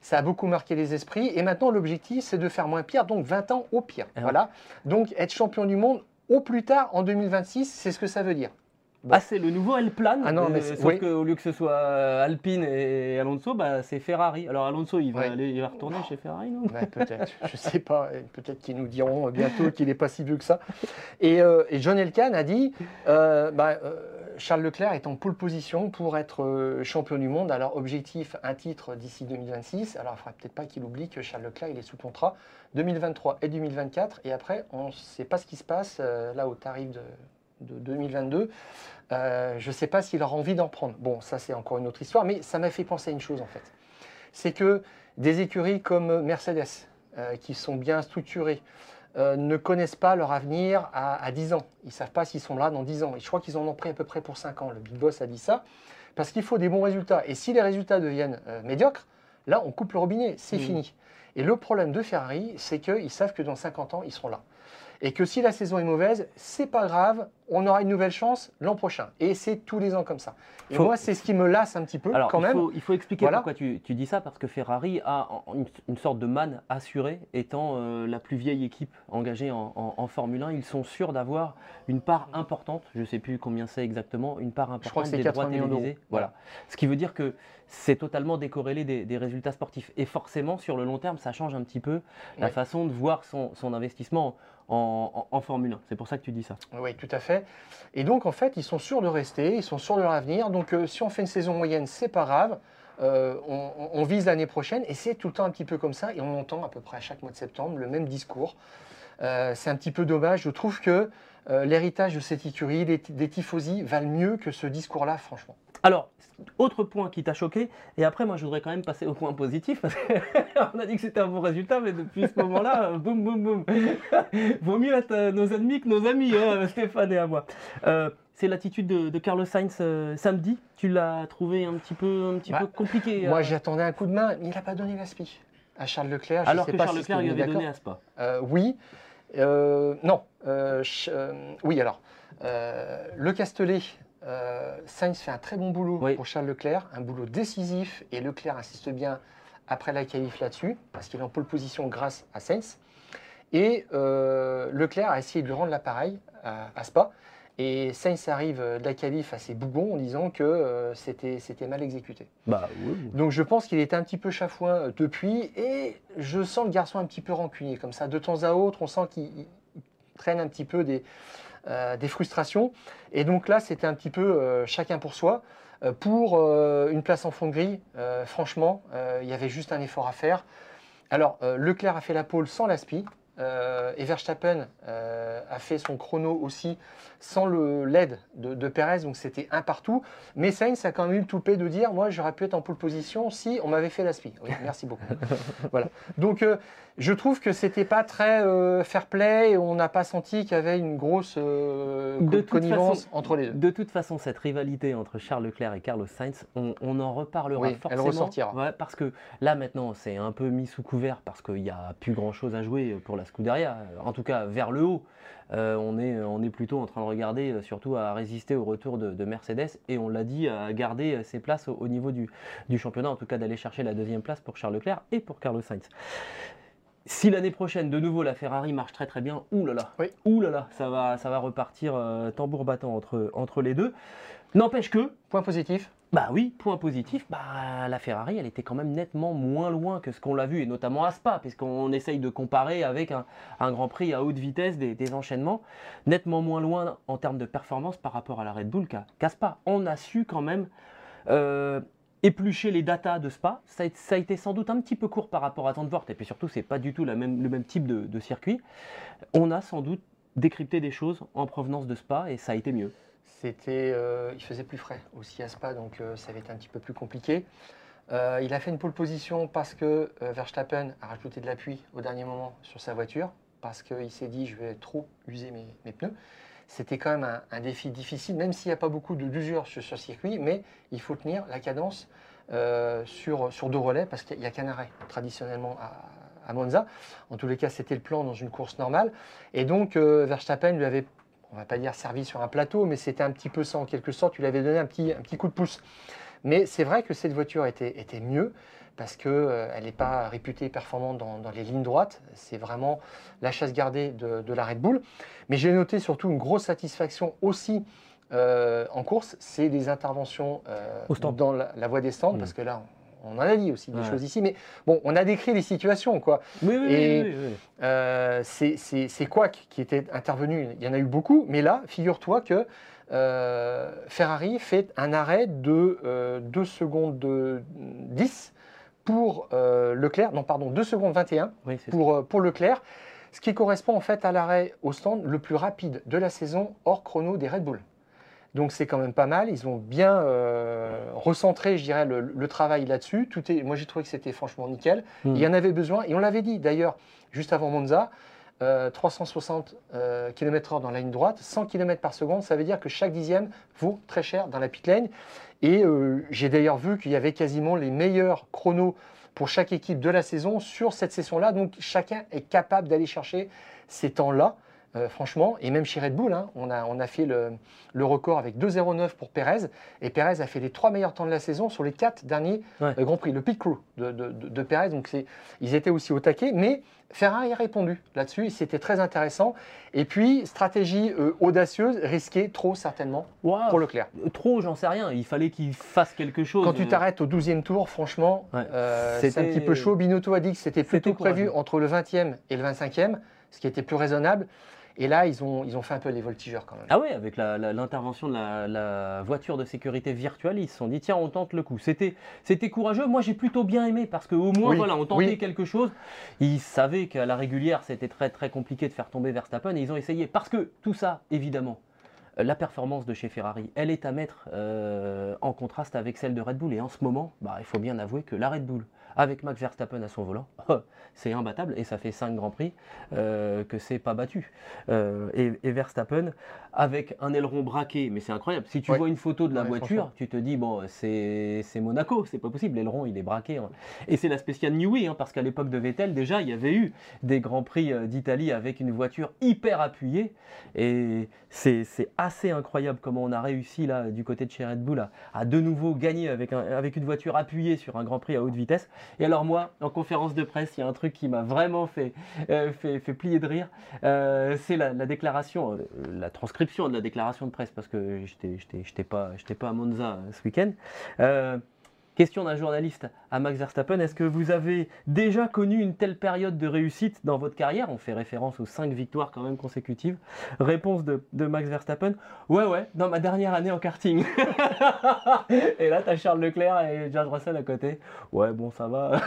Ça a beaucoup marqué les esprits, et maintenant l'objectif, c'est de faire moins pire, donc 20 ans au pire. Et Voilà. Donc, être champion du monde au plus tard en 2026, c'est ce que ça veut dire. Ah, c'est le nouveau El Plan. Ah non, mais euh, sauf oui. qu'au lieu que ce soit euh, Alpine et Alonso, bah, c'est Ferrari. Alors Alonso, il va, Ouais. aller, il va retourner chez Ferrari, non? Ouais, peut-être, [laughs] je sais pas, peut-être qu'ils nous diront bientôt qu'il n'est pas si vieux que ça. Et, euh, et John Elkann a dit, euh, bah, Charles Leclerc est en pole position pour être euh, champion du monde. Alors objectif, un titre d'ici 2026. Alors il ne faudrait peut-être pas qu'il oublie que Charles Leclerc, il est sous contrat 2023 et 2024. Et après, on ne sait pas ce qui se passe euh, là au tarif de, de 2022. Euh, je ne sais pas s'il aura envie d'en prendre. Bon, ça c'est encore une autre histoire, mais ça m'a fait penser à une chose en fait. C'est que des écuries comme Mercedes, qui sont bien structurées, euh, ne connaissent pas leur avenir à, à 10 ans. Ils ne savent pas s'ils sont là dans 10 ans. Et je crois qu'ils en ont pris à peu près pour 5 ans. Le Big Boss a dit ça. Parce qu'il faut des bons résultats. Et si les résultats deviennent euh, médiocres, là, on coupe le robinet. C'est Mm. fini. Et le problème de Ferrari, c'est qu'ils savent que dans 50 ans, ils seront là. Et que si la saison est mauvaise, c'est pas grave, on aura une nouvelle chance l'an prochain. Et c'est tous les ans comme ça. Et Faut- moi, c'est ce qui me lasse un petit peu Alors, quand il, même. faut, il faut expliquer Voilà. pourquoi tu, tu dis ça, parce que Ferrari a une, une sorte de manne assurée, étant euh, la plus vieille équipe engagée en, en- en Formule 1. Ils sont sûrs d'avoir une part importante, je ne sais plus combien c'est exactement, une part crois que importante des 80 droits millions télévisés. Voilà. Ce qui veut dire que c'est totalement décorrélé des, des résultats sportifs. Et forcément, sur le long terme, ça change un petit peu la façon de voir son, son investissement en, en- Formule 1. C'est pour ça que tu dis ça. Oui, tout à fait. Et donc, en fait, ils sont sûrs de rester, ils sont sûrs de leur avenir. Donc, euh, si on fait une saison moyenne, c'est pas grave. Euh, on, vise l'année prochaine et c'est tout le temps un petit peu comme ça. Et on entend à peu près à chaque mois de septembre le même discours. Euh, c'est un petit peu dommage. Je trouve que l'héritage de cette écurie, des, des tifosi, valent mieux que ce discours-là, franchement. Alors, autre point qui t'a choqué, et après, moi, je voudrais quand même passer au point positif, parce qu'on [laughs] a dit que c'était un bon résultat, mais depuis ce moment-là, euh, boum, boum, boum. [laughs] Vaut mieux être euh, nos ennemis que nos amis, hein, [laughs] Stéphane et à moi. Euh, c'est l'attitude de, de Carlos Sainz euh, samedi. Tu l'as trouvé un petit peu, un petit Bah, peu compliqué. Moi, euh, j'attendais un coup de main, mais il n'a pas donné l'aspi à Charles Leclerc. Je alors sais que pas Charles si Leclerc lui avait donné à Spa. Oui. Non. Oui, alors. euh, le Castellet, euh, Sainz fait un très bon boulot Oui. pour Charles Leclerc, un boulot décisif, et Leclerc insiste bien après la qualif là-dessus, parce qu'il est en pole position grâce à Sainz. Et euh, Leclerc a essayé de lui rendre l'appareil à, à Spa. Et Sainz arrive de la qualif à ses bougons en disant que euh, c'était mal exécuté. Bah oui. Donc je pense qu'il était un petit peu chafouin euh, depuis et je sens le garçon un petit peu rancunier comme ça. De temps à autre, on sent qu'il il traîne un petit peu des, euh, des frustrations. Et donc là, c'était un petit peu euh, chacun pour soi. Euh, pour une place en fond de franchement, il y avait juste un effort à faire. Alors, Leclerc a fait la pole sans l'aspi. Euh, et Verstappen euh, a fait son chrono aussi sans l'aide de, de Perez, donc c'était un partout. Mais Sainz a quand même eu le toupet de dire Moi, j'aurais pu être en pole position si on m'avait fait l'aspi. Oui, [laughs] merci beaucoup. voilà. Donc, euh, je trouve que c'était pas très euh, fair play et on n'a pas senti qu'il y avait une grosse De connivence façon- entre les deux. De toute façon, cette rivalité entre Charles Leclerc et Carlos Sainz, on, on en reparlera Oui, elle forcément. ressortira. Ouais, parce que là maintenant, c'est un peu mis sous couvert parce qu'il n'y a plus grand chose à jouer pour la Scuderia. En tout cas, vers le haut, Euh, on, est, on est plutôt en train de regarder euh, surtout à résister au retour de, de Mercedes et on l'a dit, à garder euh, ses places au, au niveau du, du championnat, en tout cas d'aller chercher la deuxième place pour Charles Leclerc et pour Carlos Sainz. Si l'année prochaine, de nouveau, la Ferrari marche très très bien, Oui. là là, ça va, ça va repartir euh, tambour battant entre, entre les deux. N'empêche que, Point positif bah oui, point positif, bah, la Ferrari, elle était quand même nettement moins loin que ce qu'on l'a vu, et notamment à Spa, puisqu'on essaye de comparer avec un, Grand Prix à haute vitesse des, enchaînements, nettement moins loin en termes de performance par rapport à la Red Bull qu'à Spa. On a su quand même euh, éplucher les datas de Spa, ça a, été- sans doute un petit peu court par rapport à Zandvoort, et puis surtout, c'est pas du tout le même type de circuit. On a sans doute décrypté des choses en provenance de Spa, et ça a été mieux. C'était, euh, il faisait plus frais aussi à Spa, donc euh, ça avait été un petit peu plus compliqué. Euh, il a fait une pole position parce que Verstappen a rajouté de l'appui au dernier moment sur sa voiture, parce qu'il s'est dit je vais trop user mes, pneus. C'était quand même un, défi difficile, même s'il n'y a pas beaucoup d'usure sur ce circuit, mais il faut tenir la cadence sur, sur deux relais, parce qu'il n'y a qu'un arrêt traditionnellement à, à Monza. En tous les cas, c'était le plan dans une course normale. Et donc, Verstappen lui avait on va pas dire servi sur un plateau, mais c'était un petit peu ça en quelque sorte. Tu lui avais donné un petit, un petit coup de pouce. Mais c'est vrai que cette voiture était, était mieux parce qu'elle n'est pas réputée performante dans, dans les lignes droites. C'est vraiment la chasse gardée de, de la Red Bull. Mais j'ai noté surtout une grosse satisfaction aussi euh, en course, c'est les interventions euh, dans la, la voie des stands, Mm. parce que là, on, en a dit aussi des Ouais. choses ici. Mais bon, on a décrit les situations, quoi. Oui, oui, Et- oui. Euh, c'est Quack qui était intervenu. Il y en a eu beaucoup, mais là, figure-toi que euh, Ferrari fait un arrêt de 2 secondes de 10 pour euh, Leclerc, non pardon, 2 secondes 21 Oui, c'est pour, euh, pour Leclerc, ce qui correspond en fait à l'arrêt au stand le plus rapide de la saison hors chrono des Red Bull. Donc c'est quand même pas mal. Ils ont bien euh, recentré, je dirais, le, le travail là-dessus. Tout est, moi j'ai trouvé que c'était franchement nickel. Mm. Il y en avait besoin et on l'avait dit d'ailleurs juste avant Monza. euh, 360 km/h dans la ligne droite, 100 km par seconde, ça veut dire que chaque dixième vaut très cher dans la pit lane. Et euh, j'ai d'ailleurs vu qu'il y avait quasiment les meilleurs chronos pour chaque équipe de la saison sur cette session-là. Donc chacun est capable d'aller chercher ces temps-là, euh, franchement. Et même chez Red Bull, hein, on, a, on a fait le, le record avec 2,09 pour Perez. Et Perez a fait les trois meilleurs temps de la saison sur les quatre derniers Ouais. euh, Grands Prix. Le pit crew de, de, de- de Perez, donc ils étaient aussi au taquet. Mais Ferrari a répondu là-dessus. C'était très intéressant. Et puis, stratégie euh, audacieuse, risquée trop certainement pour Leclerc. Trop, j'en sais rien. Il fallait qu'il fasse quelque chose. Quand tu t'arrêtes au 12e tour, franchement, Ouais. c'est un petit peu chaud. Binotto a dit que c'était plutôt prévu entre le 20e et le 25e, ce qui était plus raisonnable. Et là, ils ont, ils ont fait un peu les voltigeurs quand même. Ah ouais, avec l'intervention de la, la voiture de sécurité virtuelle, ils se sont dit tiens, on tente le coup. C'était, courageux. Moi, j'ai plutôt bien aimé parce qu'au moins, Oui, voilà, on tentait oui. quelque chose. Ils savaient qu'à la régulière, c'était très très compliqué de faire tomber Verstappen et ils ont essayé. Parce que tout ça, évidemment, euh, la performance de chez Ferrari, elle est à mettre euh, en contraste avec celle de Red Bull. Et en ce moment, bah, il faut bien avouer que la Red Bull, avec Max Verstappen à son volant, [laughs] c'est imbattable et ça fait 5 grands prix euh, que c'est pas battu. Euh, et, et Verstappen avec un aileron braqué, mais c'est incroyable. Si tu Ouais. vois une photo de la Ouais, voiture, tu te dis, bon, c'est Monaco, c'est pas possible, l'aileron il est braqué. hein. Et c'est la spéciale Newey, hein, parce qu'à l'époque de Vettel, déjà, il y avait eu des Grands Prix euh, d'Italie avec une voiture hyper appuyée. Et c'est c'est assez incroyable comment on a réussi là, du côté de chez Red Bull, à, à de nouveau gagner avec, un- avec une voiture appuyée sur un Grand Prix à haute vitesse. Et alors moi, en conférence de presse, il y a un truc qui m'a vraiment fait, euh, fait, fait plier de rire. Euh, c'est la, la déclaration, euh, la transcription de la déclaration de presse, parce que j'étais- j'étais pas, pas à Monza euh, ce week-end. Euh, question d'un journaliste à Max Verstappen, est-ce que vous avez déjà connu une telle période de réussite dans votre carrière? On fait référence aux cinq victoires quand même consécutives. Réponse de, de Max Verstappen, ouais ouais, dans ma dernière année en karting. [laughs] et là, tu as Charles Leclerc et George Russell à côté. Ouais, bon, ça va.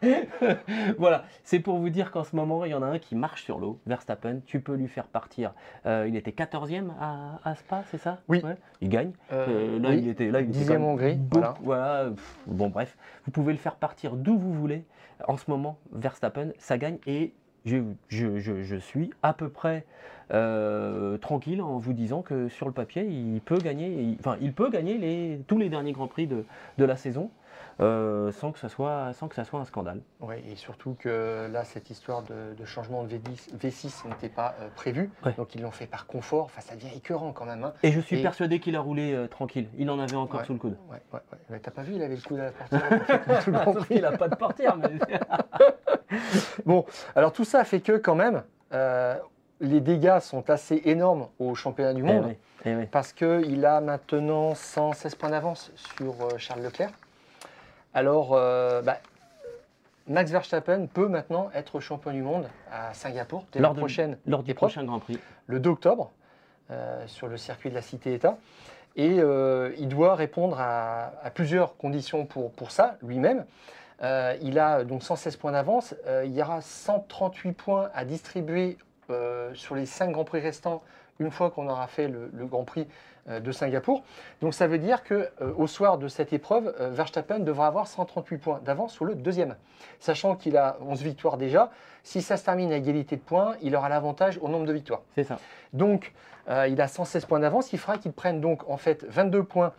[laughs] voilà, c'est pour vous dire qu'en ce moment, il y en a un qui marche sur l'eau, Verstappen. Tu peux lui faire partir. Euh, il était 14e à, à Spa, c'est ça? Oui. Ouais. Il gagne. Euh, Euh, là, oui. il était là, il était Dixième quand même Hongrie, beaucoup- voilà. voilà, pff, bon, bref, vous pouvez le faire partir d'où vous voulez. En ce moment, Verstappen, ça gagne et je, suis à peu près euh, tranquille en vous disant que sur le papier, il peut gagner, il- enfin, il peut gagner les, tous les derniers grands prix de, de la saison. euh, sans, que ça soit, sans que ça soit un scandale. Oui, et surtout que là, cette histoire de, de changement de V10, V6 n'était pas euh, prévue. Ouais. Donc ils l'ont fait par confort. Enfin, ça devient écœurant quand même. hein. Et je suis Et- persuadé qu'il a roulé euh, tranquille. Il en avait encore Ouais. sous le coude. Ouais, ouais, T'as pas vu, il avait le coude à la portière. [laughs] tout Sauf qu'il n'a pas de portière. mais- [laughs] Bon, alors tout ça fait que quand même, les dégâts sont assez énormes au championnat du Eh monde. oui, eh oui. parce qu'il a maintenant 116 points d'avance sur euh, Charles Leclerc. Alors, euh, bah, Max Verstappen peut maintenant être champion du monde à Singapour dès Lors la de- prochaine, Lors du épreuve, prochain Grand Prix. le 2 octobre, euh, sur le circuit de la Cité-État. Et euh, il doit répondre à, à plusieurs conditions pour, pour ça, lui-même. Il a donc 116 points d'avance. Il y aura 138 points à distribuer euh, sur les 5 Grands Prix restants une fois qu'on aura fait le, le Grand Prix euh, de Singapour. Donc ça veut dire que euh, au soir de cette épreuve, euh, Verstappen devra avoir 138 points d'avance sur le deuxième. Sachant qu'il a 11 victoires déjà, si ça se termine à égalité de points, il aura l'avantage au nombre de victoires. C'est ça. Donc, il a 116 points d'avance. Il fera qu'il prenne donc en fait 22 points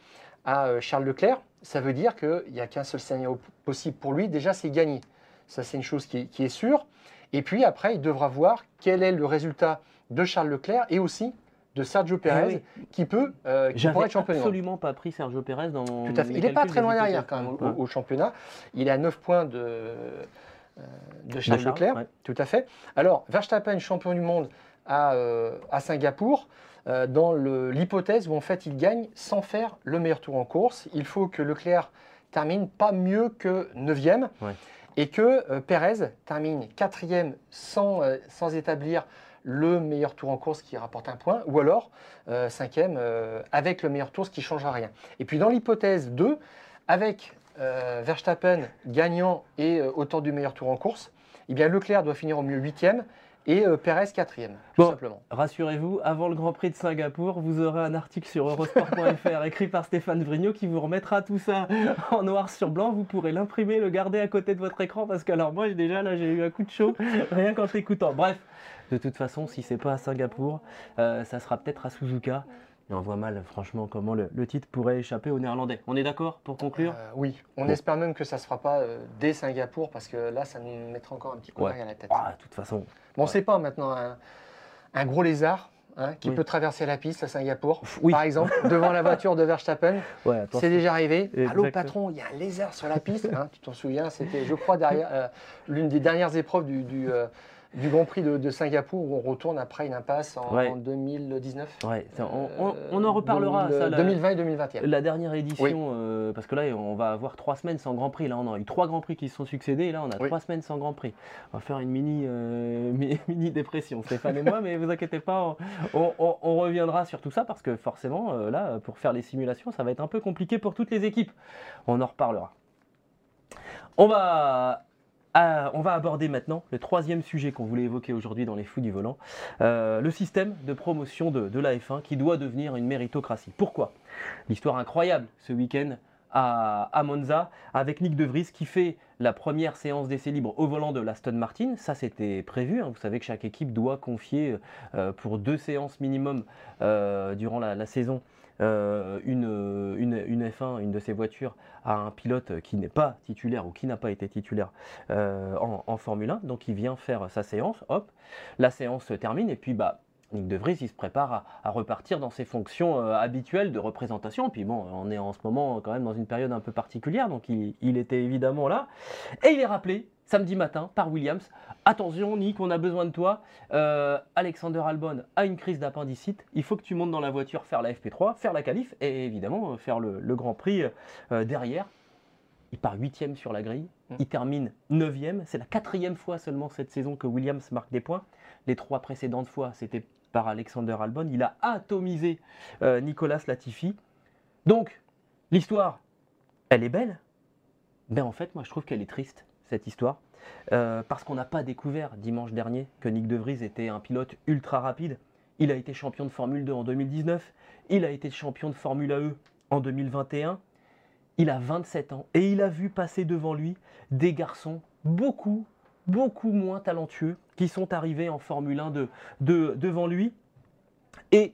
à Charles Leclerc. Ça veut dire qu'il n'y a qu'un seul scénario possible pour lui. Déjà, c'est gagner. Ça, c'est une chose qui est sûre. Et puis après, il devra voir quel est le résultat de Charles Leclerc et aussi de Sergio Perez, qui peut euh, qui pourrait être absolument pas pris Sergio Pérez dans. Tout à fait. Il n'est pas très loin derrière quand même au, championnat. Il est à 9 points de, euh, de Charles Charles, Leclerc. ouais. Tout à fait. Alors, Verstappen, champion du monde à, euh, à Singapour, euh, dans l'hypothèse où en fait il gagne sans faire le meilleur tour en course. Il faut que Leclerc termine pas mieux que 9e Ouais. Et que euh, Perez termine 4e sans, euh, sans établir le meilleur tour en course qui rapporte un point, ou alors euh, 5e avec le meilleur tour, ce qui ne changera rien. Et puis dans l'hypothèse 2, avec Verstappen gagnant et auteur du meilleur tour en course, eh bien Leclerc doit finir au mieux 8e et euh, Perez 4e, tout Bon. simplement. Rassurez-vous, avant le Grand Prix de Singapour, vous aurez un article sur Eurosport.fr [laughs] écrit par Stéphane Vrignot qui vous remettra tout ça en noir sur blanc. Vous pourrez l'imprimer, le garder à côté de votre écran parce que alors moi déjà là j'ai eu un coup de chaud [laughs] rien qu'en t'écoutant. Bref, de toute façon, si c'est pas à Singapour, euh, ça sera peut-être à Suzuka. Et on voit mal franchement comment le, le titre pourrait échapper aux Néerlandais. On est d'accord pour conclure Euh, oui, on Bon. espère même que ça ne se fera pas euh, dès Singapour parce que là, ça nous mettra encore un petit coup Ouais. d'œil à la tête. Ah, De toute façon, Bon, c'est pas maintenant un, un gros lézard hein, qui Oui. peut traverser la piste à Singapour, Oui. par exemple, [laughs] devant la voiture de Verstappen. ouais. C'est déjà arrivé. Allô patron, il y a un lézard sur la piste. hein, tu t'en souviens, c'était, je crois, derrière euh, l'une des dernières épreuves du, du, euh, du Grand Prix de, de Singapour où on retourne après une impasse en, Ouais. en 2019. Ouais, ça, on, on- on en reparlera. 2000, ça, la- 2020 et 2021. La dernière édition, Oui. euh, parce que là, on va avoir trois semaines sans Grand Prix. Là, on a eu trois Grands Prix qui se sont succédés. Et là, on a Oui. trois semaines sans Grand Prix. On va faire une mini, euh, [laughs] mi- mini dépression, Stéphane et moi, mais vous inquiétez pas, on, reviendra sur tout ça parce que forcément, euh, là, pour faire les simulations, ça va être un peu compliqué pour toutes les équipes. On en reparlera. On va ah, on va aborder maintenant le troisième sujet qu'on voulait évoquer aujourd'hui dans les fous du volant, euh, le système de promotion de, la F1 qui doit devenir une méritocratie. Pourquoi? L'histoire incroyable ce week-end à, Monza avec Nick De Vries qui fait la première séance d'essai libre au volant de l'Aston Martin. Ça, c'était prévu. hein. Vous savez que chaque équipe doit confier euh, pour deux séances minimum euh, durant la saison euh, une, une, une F1, une de ces voitures, à un pilote qui n'est pas titulaire ou qui n'a pas été titulaire euh, en, Formule 1. Donc il vient faire sa séance, hop, la séance se termine et puis bah, Nick De Vries, il se prépare à, repartir dans ses fonctions euh, habituelles de représentation. Puis bon, on est en ce moment quand même dans une période un peu particulière, donc il était évidemment là. Et il est rappelé samedi matin par Williams. Attention Nick, on a besoin de toi. Euh, Alexander Albon a une crise d'appendicite. Il faut que tu montes dans la voiture, faire la FP3, faire la qualif et évidemment euh, faire le, le Grand Prix euh, derrière. Il part huitième sur la grille. Il termine neuvième. C'est la quatrième fois seulement cette saison que Williams marque des points. Les trois précédentes fois, c'était par Alexander Albon. Il a atomisé euh, Nicolas Latifi. Donc, l'histoire, elle est belle. Mais en fait, moi, je trouve qu'elle est triste, cette histoire. Euh, parce qu'on n'a pas découvert dimanche dernier que Nick De Vries était un pilote ultra rapide. Il a été champion de Formule 2 en 2019. Il a été champion de Formule AE en 2021. Il a 27 ans et il a vu passer devant lui des garçons beaucoup, beaucoup moins talentueux qui sont arrivés en Formule 1 de, de- devant lui. Et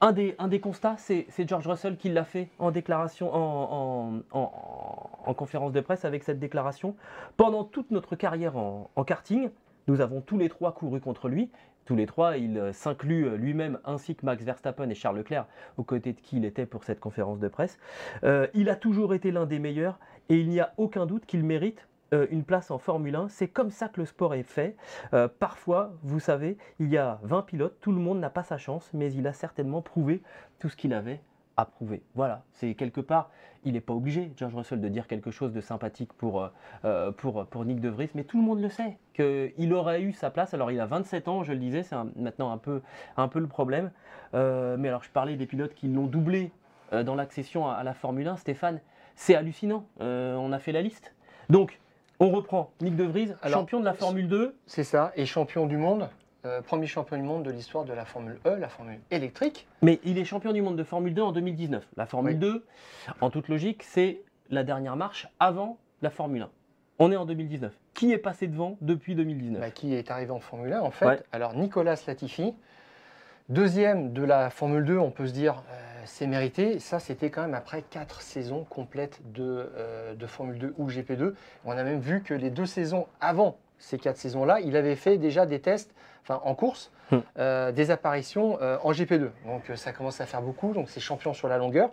un des, constats, c'est George Russell qui l'a fait en déclaration, en, en- en- en conférence de presse avec cette déclaration. Pendant toute notre carrière en, en karting, nous avons tous les trois couru contre lui. Tous les trois, il euh, s'inclut euh, lui-même ainsi que Max Verstappen et Charles Leclerc, aux côtés de qui il était pour cette conférence de presse. Euh, il a toujours été l'un des meilleurs et il n'y a aucun doute qu'il mérite euh, une place en Formule 1. C'est comme ça que le sport est fait. Euh, parfois, vous savez, il y a 20 pilotes, tout le monde n'a pas sa chance, mais il a certainement prouvé tout ce qu'il avait à prouver. Voilà, c'est quelque part, il n'est pas obligé, George Russell, de dire quelque chose de sympathique pour, euh, pour, Nick De Vries, mais tout le monde le sait, qu'il aurait eu sa place. Alors il a 27 ans, je le disais, c'est maintenant un peu, le problème. Mais alors je parlais des pilotes qui l'ont doublé dans l'accession à, à la Formule 1, Stéphane, c'est hallucinant. On a fait la liste. Donc, on reprend Nick De Vries, Alors, champion de la Formule 2. C'est ça, et champion du monde, euh, premier champion du monde de l'histoire de la Formule E, la Formule électrique. Mais il est champion du monde de Formule 2 en 2019. La Formule Oui. 2, en toute logique, c'est la dernière marche avant la Formule 1. On est en 2019. Qui est passé devant depuis 2019 bah, qui est arrivé en Formule 1 en fait? Ouais. Alors Nicolas Latifi, deuxième de la Formule 2, on peut se dire euh, c'est mérité. Ça c'était quand même après quatre saisons complètes de, euh, de Formule 2 ou GP2. On a même vu que les deux saisons avant ces quatre saisons-là, il avait fait déjà des tests enfin, en course, Hmm. euh, des apparitions euh, en GP2. Donc euh, ça commence à faire beaucoup, donc c'est champion sur la longueur.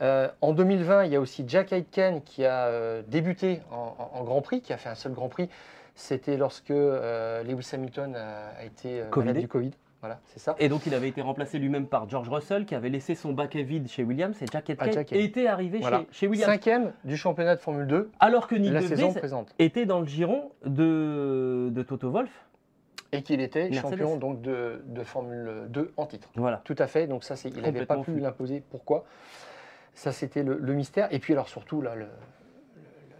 En 2020, il y a aussi Jack Aitken qui a débuté en, en- en Grand Prix, qui a fait un seul Grand Prix. C'était lorsque Lewis Hamilton a, a été malade du Covid. Voilà, c'est ça. Et donc il avait été remplacé lui-même par George Russell qui avait laissé son baquet vide chez Williams et Jack Ah, était arrivé Voilà. chez, chez Williams. Cinquième du championnat de Formule 2, Alors que Nick la De saison présente. était dans le giron de, de Toto Wolff. Et qu'il était Mercedes. champion donc de, de Formule 2 en titre. Voilà. Tout à fait, donc ça, c'est- il n'avait pas pu l'imposer. Pourquoi? Ça, c'était le, le mystère. Et puis, alors, surtout, là, le- le-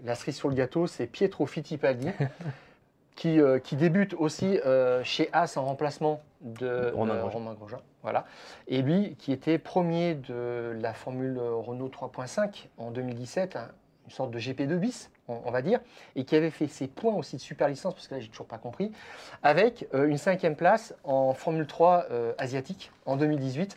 la cerise sur le gâteau, c'est Pietro Fittipaldi, [laughs] qui, euh, qui débute aussi euh, chez As en remplacement de Romain euh, Grosjean. Romain Grosjean. Voilà. Et lui, qui était premier de la Formule Renault 3.5 en 2017, un- une sorte de GP2 bis, on, on va dire, et qui avait fait ses points aussi de super licence, parce que là, j'ai toujours pas compris, avec euh, une cinquième place en Formule 3 euh, asiatique en 2018.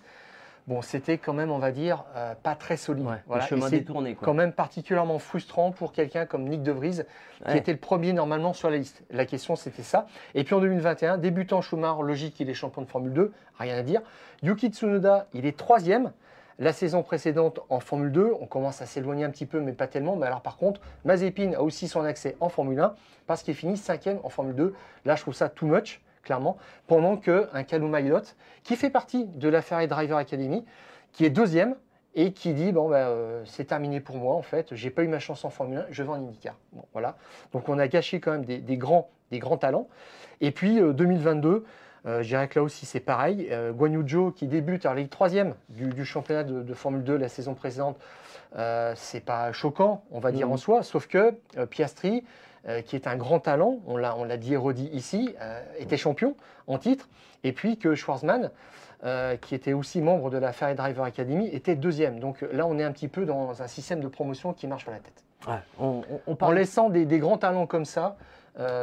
Bon, c'était quand même, on va dire, euh, pas très solide. Ouais, Voilà. Le chemin détourné. Quoi. quand même particulièrement frustrant pour quelqu'un comme Nick De Vries, qui était le premier normalement sur la liste. La question, c'était ça. Et puis en 2021, débutant Schumacher, logique, il est champion de Formule 2, rien à dire. Yuki Tsunoda, il est troisième. La saison précédente en Formule 2, on commence à s'éloigner un petit peu, mais pas tellement. Mais alors par contre, Mazepin a aussi son accès en Formule 1 parce qu'il finit cinquième en Formule 2. Là, je trouve ça too much, clairement. Pendant qu'un Calum Maillot, qui fait partie de la Ferrari Driver Academy, qui est deuxième et qui dit bon bah, euh, c'est terminé pour moi en fait, j'ai pas eu ma chance en Formule 1, je vais en IndyCar. Bon, voilà. Donc on a gâché quand même des, des grands, des grands talents. Et puis euh, 2022, euh, je dirais que là aussi c'est pareil. Euh, Guan Yu Zhou qui débute, alors il est troisième du, du championnat de, de Formule 2 la saison précédente. Euh, c'est pas choquant, on va dire Mhm. en soi, sauf que euh, Piastri euh, qui est un grand talent, on l'a, on l'a dit et redit ici, euh, était champion en titre, et puis que Schwarzman, euh, qui était aussi membre de la Ferrari Driver Academy, était deuxième. Donc là, on est un petit peu dans un système de promotion qui marche sur la tête. Ouais, on, on- on En laissant des, des grands talents comme ça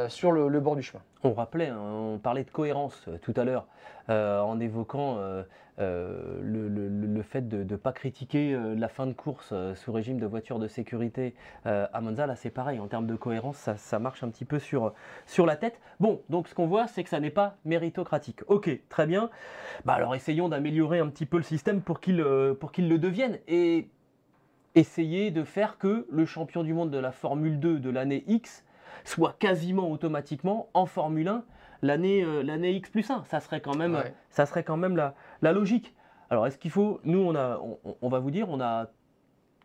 sur le, le bord du chemin. On rappelait, hein, on parlait de cohérence tout à l'heure, en évoquant euh, le, fait de ne pas critiquer euh, la fin de course euh, sous régime de voiture de sécurité à Monza. Là, c'est pareil, en termes de cohérence, ça, marche un petit peu sur, la tête. Bon, donc ce qu'on voit, c'est que ça n'est pas méritocratique. Ok, très bien. Bah, alors essayons d'améliorer un petit peu le système pour qu'il pour qu'il le devienne. Et essayer de faire que le champion du monde de la Formule 2 de l'année X soit quasiment automatiquement en Formule 1 l'année euh, l'année X plus 1. Ça serait quand même, Ouais. ça serait quand même la, la logique. Alors est-ce qu'il faut, nous on, a, on, on va vous dire, on a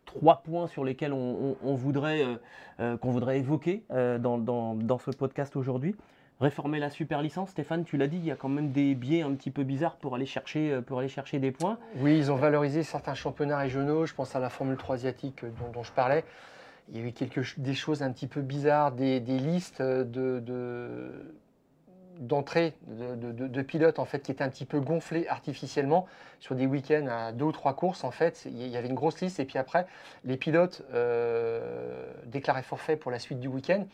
trois points sur lesquels on, on- voudrait, euh, euh, qu'on voudrait évoquer euh, dans, dans- dans ce podcast aujourd'hui. Réformer la super licence, Stéphane, tu l'as dit, il y a quand même des biais un petit peu bizarres pour aller chercher, pour aller chercher des points. Oui, ils ont valorisé certains championnats régionaux. Je pense à la Formule 3 asiatique dont, dont je parlais. Il y a eu quelque, ch- des choses un petit peu bizarres, des, des listes de, de- d'entrée de, pilotes en fait qui étaient un petit peu gonflées artificiellement sur des week-ends à deux ou trois courses en fait il y avait une grosse liste et puis après les pilotes euh, déclaraient forfait pour la suite du week-end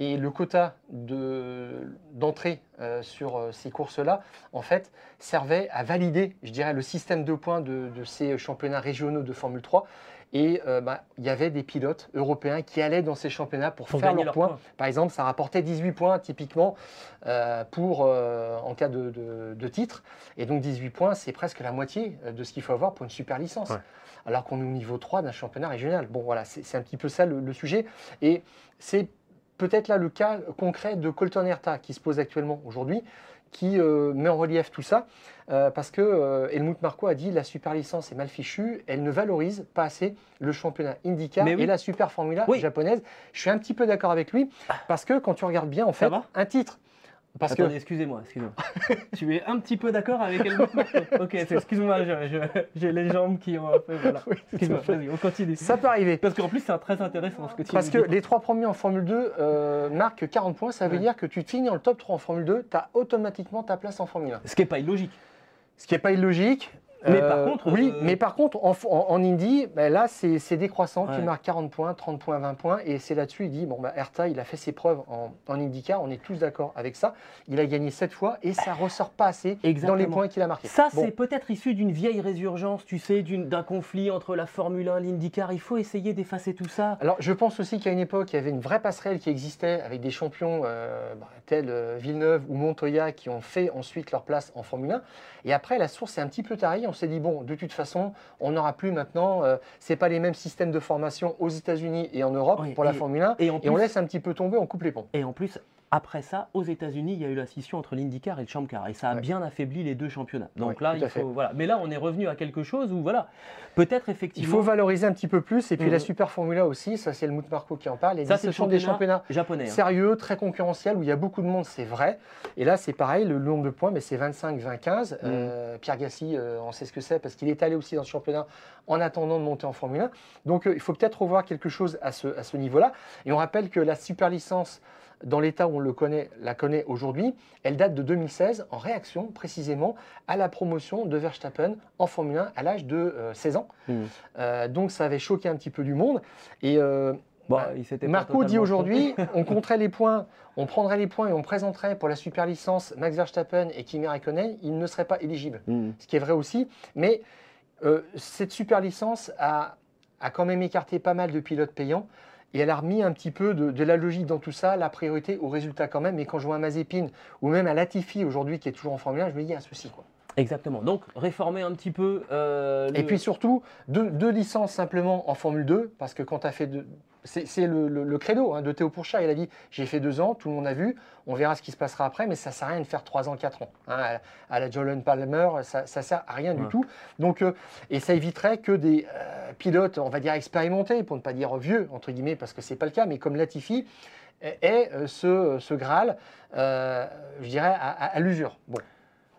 et le quota de- d'entrée euh, sur euh, ces courses-là, en fait, servait à valider, le système de points de ces championnats régionaux de Formule 3. Et euh, bah, il y avait des pilotes européens qui allaient dans ces championnats pour, Pour faire leurs points. Par exemple, ça rapportait 18 points typiquement euh, pour, euh, en cas de, de- de titre. Et donc 18 points, c'est presque la moitié de ce qu'il faut avoir pour une super licence. Ouais. Alors qu'on est au niveau 3 d'un championnat régional. Bon, voilà, c'est c'est un petit peu ça le, le sujet. Et c'est peut-être là le cas concret de Colton Herta qui se pose actuellement aujourd'hui, qui euh, met en relief tout ça, euh, parce que euh, Helmut Marko a dit la super licence est mal fichue, elle ne valorise pas assez le championnat IndyCar oui. et la super Formula Oui. japonaise. Je suis un petit peu d'accord avec lui, parce que quand tu regardes bien, en fait, un titre. Parce que excusez-moi, excusez-moi. [laughs] tu es un petit peu d'accord avec Marko [laughs] Ok, excuse-moi, j'ai les jambes qui ont un peu. Voilà. [laughs] Oui, Excuse-moi, vas-y, on continue. ça peut arriver. Parce qu'en plus, c'est très intéressant ce que tu Parce nous que dis. les trois premiers en Formule 2 euh, marquent 40 points, ça veut Ouais. dire que tu te finis dans le top 3 en Formule 2, tu as automatiquement ta place en Formule 1. Ce qui n'est pas illogique. Ce qui n'est pas illogique. Mais par contre, Oui, euh, mais par contre, en, en, en Indy, ben là, c'est décroissant. Ouais. Tu marques 40 points, 30 points, 20 points. Et c'est là-dessus, il dit bon, bah, Herta, il a fait ses preuves en, en IndyCar. On est tous d'accord avec ça. Il a gagné 7 fois et ça ressort pas assez dans les points qu'il a marqués. Ça, Bon. c'est peut-être issu d'une vieille résurgence, tu sais, d'un conflit entre la Formule 1 et l'IndyCar. Il faut essayer d'effacer tout ça. Alors, je pense aussi qu'à une époque, il y avait une vraie passerelle qui existait avec des champions euh, bah, tels euh, Villeneuve ou Montoya qui ont fait ensuite leur place en Formule 1. Et après, la source est un petit peu tarie. On s'est dit, bon, de toute façon, on n'aura plus maintenant, euh, c'est pas les mêmes systèmes de formation aux États-Unis et en Europe Oui, pour la Formule 1. et on laisse un petit peu tomber, on coupe les ponts. Et en plus, après ça, aux États-Unis, il y a eu la scission entre l'IndyCar et le Champ-Car. Et ça a Ouais. bien affaibli les deux championnats. Donc Ouais, là, il fait. faut. Voilà. Mais là, on est revenu à quelque chose où, voilà, peut-être Il effectivement. faut valoriser un petit peu plus. Et puis la Super Formula aussi, ça c'est Helmut Marko qui en parle. Et ça, c'est ce le sont des championnat championnats japonais. hein. sérieux, très concurrentiel, où il y a beaucoup de monde, c'est vrai. Et là, c'est pareil, le nombre de points, mais c'est 25, 20, 15. Mm. Euh, Pierre Gassi, euh, on sait ce que c'est, parce qu'il est allé aussi dans ce championnat en attendant de monter en Formule 1. Donc, euh, il faut peut-être revoir quelque chose à ce, à ce niveau-là. Et on rappelle que la super licence, dans l'état où on le connaît, la connaît aujourd'hui, elle date de 2016, en réaction précisément à la promotion de Verstappen en Formule 1 à l'âge de euh, 16 ans. Mm. Euh, donc, ça avait choqué un petit peu du monde. Et euh, Bon, bah, il Marco dit aujourd'hui, [laughs] on compterait les points, on prendrait les points et on présenterait pour la super licence Max Verstappen et Kimi Raikkonen, il ne serait pas éligible. Mm. Ce qui est vrai aussi, mais euh, cette super licence a, a quand même écarté pas mal de pilotes payants et elle a remis un petit peu de, de la logique dans tout ça, la priorité au résultat quand même. Et quand je vois un Mazepin ou même à Latifi aujourd'hui qui est toujours en Formule 1, je me dis il y a un souci. Quoi. Exactement. Donc, réformer un petit peu. euh, Et puis surtout, deux, deux licences simplement en Formule 2, parce que quand tu as fait deux. C'est le, le- le credo hein, de Théo Pourchat. Il a dit J'ai fait deux ans, tout le monde a vu, on verra ce qui se passera après, mais ça ne sert à rien de faire trois ans, quatre ans. hein. à, à la Jolyon Palmer, ça ne sert à rien du tout. Donc, euh, et ça éviterait que des euh, pilotes, on va dire expérimentés, pour ne pas dire vieux, entre guillemets, parce que ce n'est pas le cas, mais comme Latifi, aient euh, ce, ce Graal, euh, je dirais, à, à- à l'usure. Bon.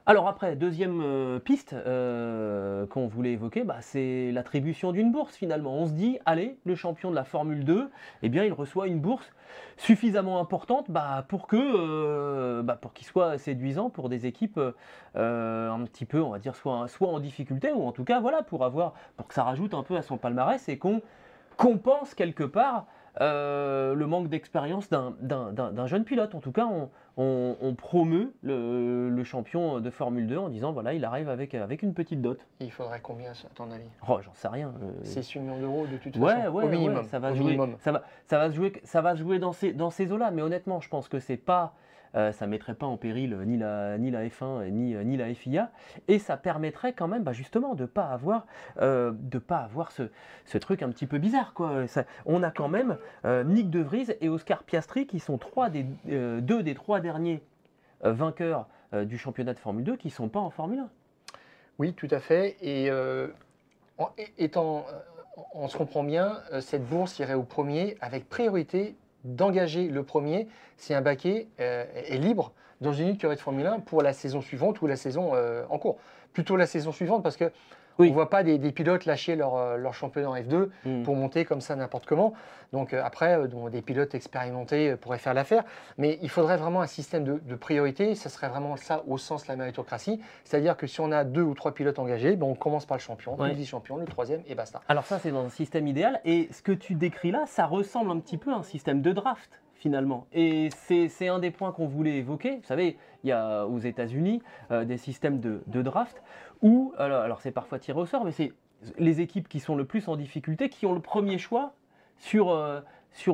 Alors après, deuxième euh, piste euh, qu'on voulait évoquer, bah, c'est l'attribution d'une bourse finalement. On se dit, allez, le champion de la Formule 2, eh bien, il reçoit une bourse suffisamment importante bah, pour que, euh, bah, qu'il soit séduisant pour des équipes un petit peu, on va dire, soit, soit en difficulté ou en tout cas, voilà, pour avoir, pour que ça rajoute un peu à son palmarès et qu'on compense quelque part euh, le manque d'expérience d'un- jeune pilote. En tout cas, on, on- on promeut le, le champion de Formule 2 en disant voilà, il arrive avec, avec une petite dot. Il faudrait combien, à ton avis? Oh, j'en sais rien. euh, 6 millions d'euros de toute Ouais, façon, ouais, au ouais, minimum. ça va au jouer, minimum. ça va, ça va se jouer, ça va se jouer dans ces, dans ces eaux-là. Mais honnêtement, je pense que c'est pas, euh, ça mettrait pas en péril ni la, ni la F1 et ni, ni la FIA, et ça permettrait quand même, bah, justement, de pas avoir, euh, de pas avoir ce, ce truc un petit peu bizarre, quoi. On a quand même euh, Nick De Vries et Oscar Piastri qui sont euh, deux des trois derniers euh, vainqueurs euh, du championnat de Formule 2 qui sont pas en Formule 1. Oui, tout à fait. Et euh, étant, euh, on se comprend bien, euh, cette bourse irait au premier avec priorité d'engager le premier si un baquet euh, est libre dans une écurie de Formule 1 pour la saison suivante ou la saison euh, en cours. Plutôt la saison suivante parce que Oui. on ne voit pas des, des pilotes lâcher leur, euh, leur championnat en F2 Mm. pour monter comme ça n'importe comment. Donc euh, après, euh, donc, des pilotes expérimentés pourraient faire l'affaire. Mais il faudrait vraiment un système de, de priorité. Ce serait vraiment ça au sens de la méritocratie. C'est-à-dire que si on a deux ou trois pilotes engagés, ben, on commence par le champion, Ouais. le vice-champion, le troisième et basta. Alors ça, c'est dans un système idéal. Et ce que tu décris là, ça ressemble un petit peu à un système de draft, finalement. Et c'est un des points qu'on voulait évoquer. Vous savez, il y a aux États-Unis euh, des systèmes de, draft où, alors, c'est parfois tiré au sort, mais c'est les équipes qui sont le plus en difficulté qui ont le premier choix sur... euh,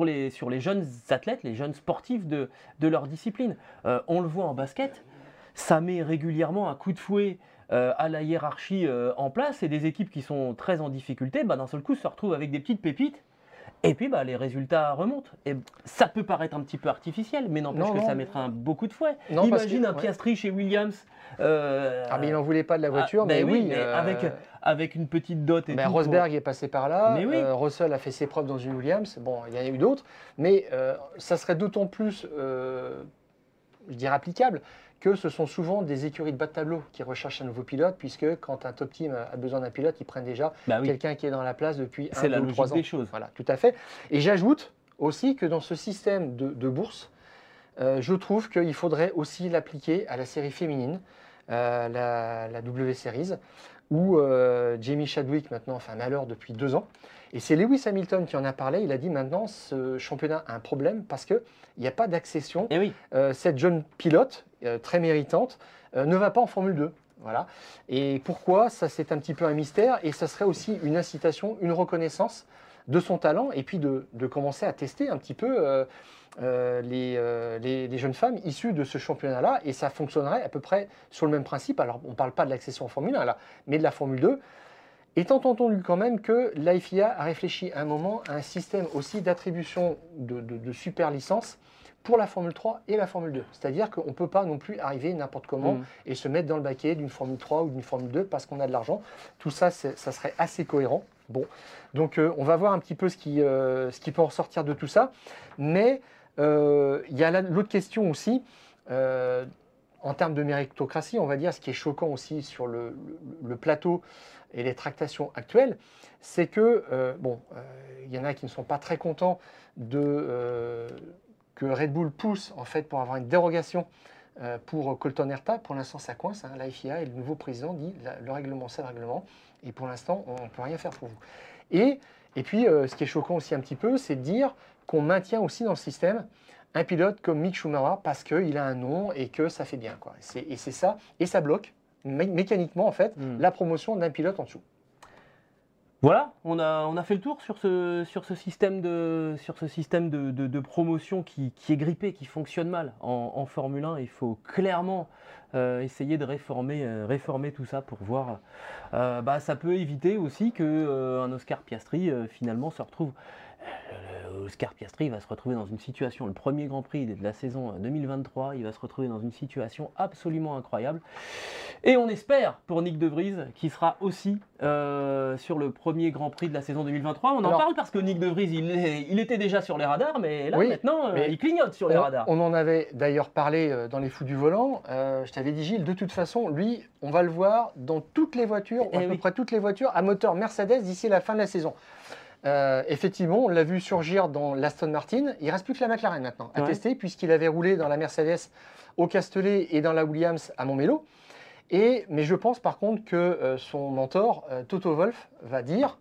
les, jeunes athlètes, les jeunes sportifs de, de leur discipline. Euh, on le voit en basket, ça met régulièrement un coup de fouet à la hiérarchie en place et des équipes qui sont très en difficulté, bah, d'un seul coup se retrouvent avec des petites pépites et puis bah, les résultats remontent. Et ça peut paraître un petit peu artificiel, mais n'empêche que non. ça mettra un beau coup de fouet. Non, Imagine que- un ouais. Piastri chez Williams. euh, Ah, mais il n'en voulait pas de la voiture, ah, mais, ben oui. mais euh, avec, avec une petite dot et ben, tout. pour- Rosberg est passé par là, Mais oui. euh, Russell a fait ses preuves dans une Williams, bon, il y en a eu d'autres, mais ça serait d'autant plus, je dirais, applicable que ce sont souvent des écuries de bas de tableau qui recherchent un nouveau pilote, puisque quand un top team a besoin d'un pilote, ils prennent déjà Bah oui. quelqu'un qui est dans la place depuis un la ou trois ans. des choses. Voilà, tout à fait. Et j'ajoute aussi que dans ce système de, de bourse, euh, je trouve qu'il faudrait aussi l'appliquer à la série féminine, euh, la, la W Series, où euh, Jamie Chadwick maintenant fait un malheur depuis deux ans. Et c'est Lewis Hamilton qui en a parlé. Il a dit maintenant ce championnat a un problème parce qu'il n'y a pas d'accession. Et oui. Euh, cette jeune pilote, euh, très méritante, euh, ne va pas en Formule 2. Voilà. Et pourquoi? Ça, c'est un petit peu un mystère. Et ça serait aussi une incitation, une reconnaissance de son talent et puis de, de commencer à tester un petit peu euh, euh, les, euh, les- les jeunes femmes issues de ce championnat-là. Et ça fonctionnerait à peu près sur le même principe. Alors, on ne parle pas de l'accession en Formule 1 là, mais de la Formule 2. Étant entendu quand même que l'IFIA a réfléchi à un moment à un système aussi d'attribution de, de- de super licence pour la Formule 3 et la Formule 2. C'est-à-dire qu'on ne peut pas non plus arriver n'importe comment Mm. et se mettre dans le baquet d'une Formule 3 ou d'une Formule 2 parce qu'on a de l'argent. Tout ça, ça serait assez cohérent. Bon, donc euh, on va voir un petit peu ce qui, euh, ce qui peut en ressortir de tout ça. Mais euh, il y a là l'autre question aussi. en termes de méritocratie, on va dire, ce qui est choquant aussi sur le, le- le plateau et les tractations actuelles, c'est que, euh, bon, euh, il y en a qui ne sont pas très contents de, euh, que Red Bull pousse, en fait, pour avoir une dérogation euh, pour Colton Herta. Pour l'instant, ça coince. Hein, la FIA et le nouveau président dit le règlement, c'est le règlement. Et pour l'instant, on ne peut rien faire pour vous. Et, et puis, euh, ce qui est choquant aussi un petit peu, c'est de dire qu'on maintient aussi dans le système un pilote comme Mick Schumacher parce qu'il a un nom et que ça fait bien. Et c'est ça. Et ça bloque mé- mécaniquement, en fait, Mm. la promotion d'un pilote en dessous. Voilà, on a, on a fait le tour sur ce, sur ce système de, sur ce système de, de- de promotion qui, qui est grippé, qui fonctionne mal en, en Formule 1. Il faut clairement euh, essayer de réformer, euh, réformer tout ça pour voir. Euh, bah, ça peut éviter aussi que euh, un Oscar Piastri euh, finalement se retrouve. Euh, Oscar Piastri va se retrouver dans une situation, le premier Grand Prix de la saison euh, 2023, il va se retrouver dans une situation absolument incroyable. Et on espère pour Nick De Vries qui sera aussi euh, sur le premier Grand Prix de la saison 2023. On en Alors- parle parce que Nick De Vries, il, est- il était déjà sur les radars, mais là Oui, maintenant, euh, mais il clignote sur les radars. on en avait d'ailleurs parlé dans les fous du volant. Euh, je t'avais dit Gilles, de toute façon, lui, on va le voir dans toutes les voitures, Eh à peu oui. près toutes les voitures à moteur Mercedes d'ici la fin de la saison. Euh, effectivement, on l'a vu surgir dans l'Aston Martin. Il reste plus que la McLaren maintenant à Ouais. tester, puisqu'il avait roulé dans la Mercedes au Castellet et dans la Williams à Montmélo. Et, mais je pense par contre que euh, son mentor, euh, Toto Wolff, va dire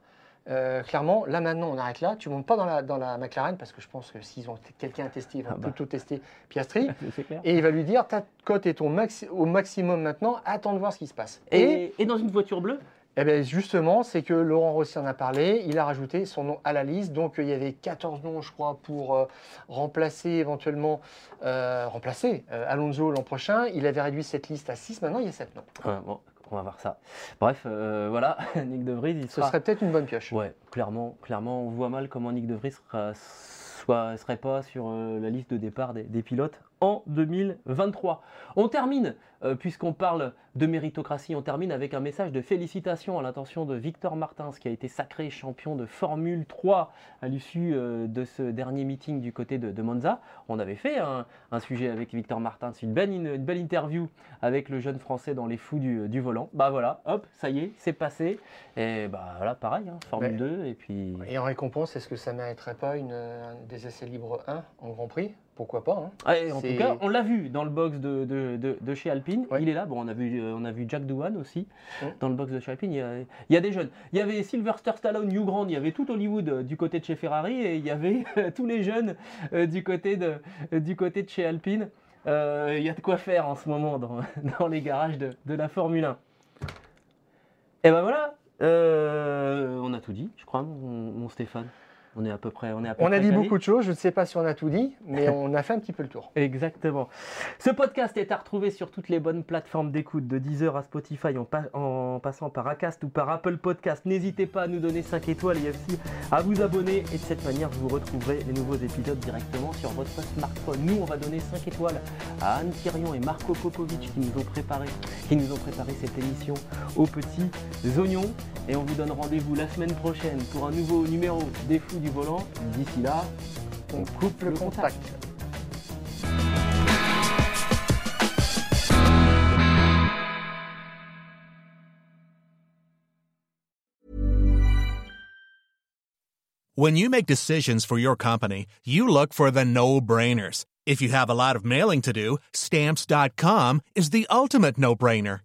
euh, clairement, là maintenant on arrête là, tu montes pas dans la, dans la McLaren, parce que je pense que s'ils ont quelqu'un à tester, ils vont Ah bah. plutôt tester Piastri. [laughs] Et il va lui dire, ta cote est au, maxi- au maximum maintenant, attends de voir ce qui se passe. Et, Et, et dans une voiture bleue? Eh ben, justement, c'est que Laurent Rossi en a parlé, il a rajouté son nom à la liste. Donc euh, il y avait 14 noms, je crois, pour euh, remplacer éventuellement euh, remplacer euh, Alonso l'an prochain. Il avait réduit cette liste à 6, maintenant il y a 7 noms. Ouais, bon, on va voir ça. Bref, voilà, [laughs] Nick De Vries, il Ce sera... serait peut-être une bonne pioche. Ouais, clairement, clairement, on voit mal comment Nick De Vries sera, soit, serait pas sur la liste de départ des, des pilotes en 2023. On termine, euh, puisqu'on parle de méritocratie, on termine avec un message de félicitations à l'intention de Victor Martins, qui a été sacré champion de Formule 3 à l'issue euh, de ce dernier meeting du côté de, de Monza. On avait fait un, un sujet avec Victor Martins, une belle, une, une belle interview avec le jeune français dans les fous du, du volant. Bah voilà, hop, ça y est, c'est passé. Et bah voilà, pareil, hein, Formule Ouais. 2, et puis... Et en récompense, est-ce que ça ne mériterait pas une, des essais libres 1 en Grand Prix? Pourquoi pas hein Ouais, en tout cas, on l'a vu dans le box de, de, de- de chez Alpine. Ouais. Il est là. Bon, on a vu, euh, on a vu Jack Doohan aussi dans le box de chez Alpine. Il y, a, il y a des jeunes. Il y avait Sylvester Stallone, Hugh Grant. Il y avait tout Hollywood euh, du côté de chez Ferrari et il y avait [laughs] euh, tous les jeunes du côté de, du côté de chez Alpine. Euh, il y a de quoi faire en ce moment dans, [laughs] dans les garages de, de la Formule 1. Et ben voilà. euh, on a tout dit, je crois, mon, mon Stéphane. On est à peu près. On, est à peu On a dit calé. beaucoup de choses, je ne sais pas si on a tout dit, mais on a fait un petit peu le tour. [laughs] Exactement. Ce podcast est à retrouver sur toutes les bonnes plateformes d'écoute, de Deezer à Spotify, en, pa- en passant par Acast ou par Apple Podcast. N'hésitez pas à nous donner 5 étoiles et aussi à vous abonner. Et de cette manière, vous retrouverez les nouveaux épisodes directement sur votre smartphone. Nous, on va donner 5 étoiles à Anne Thirion et Marco Popovic qui nous ont préparé, qui nous ont préparé cette émission aux petits oignons. Et on vous donne rendez-vous la semaine prochaine pour un nouveau numéro des fous du volant. D'ici là, On coupe le contact. When you make decisions for your company, you look for the no brainers. If you have a lot of mailing to do, stamps.com is the ultimate no brainer.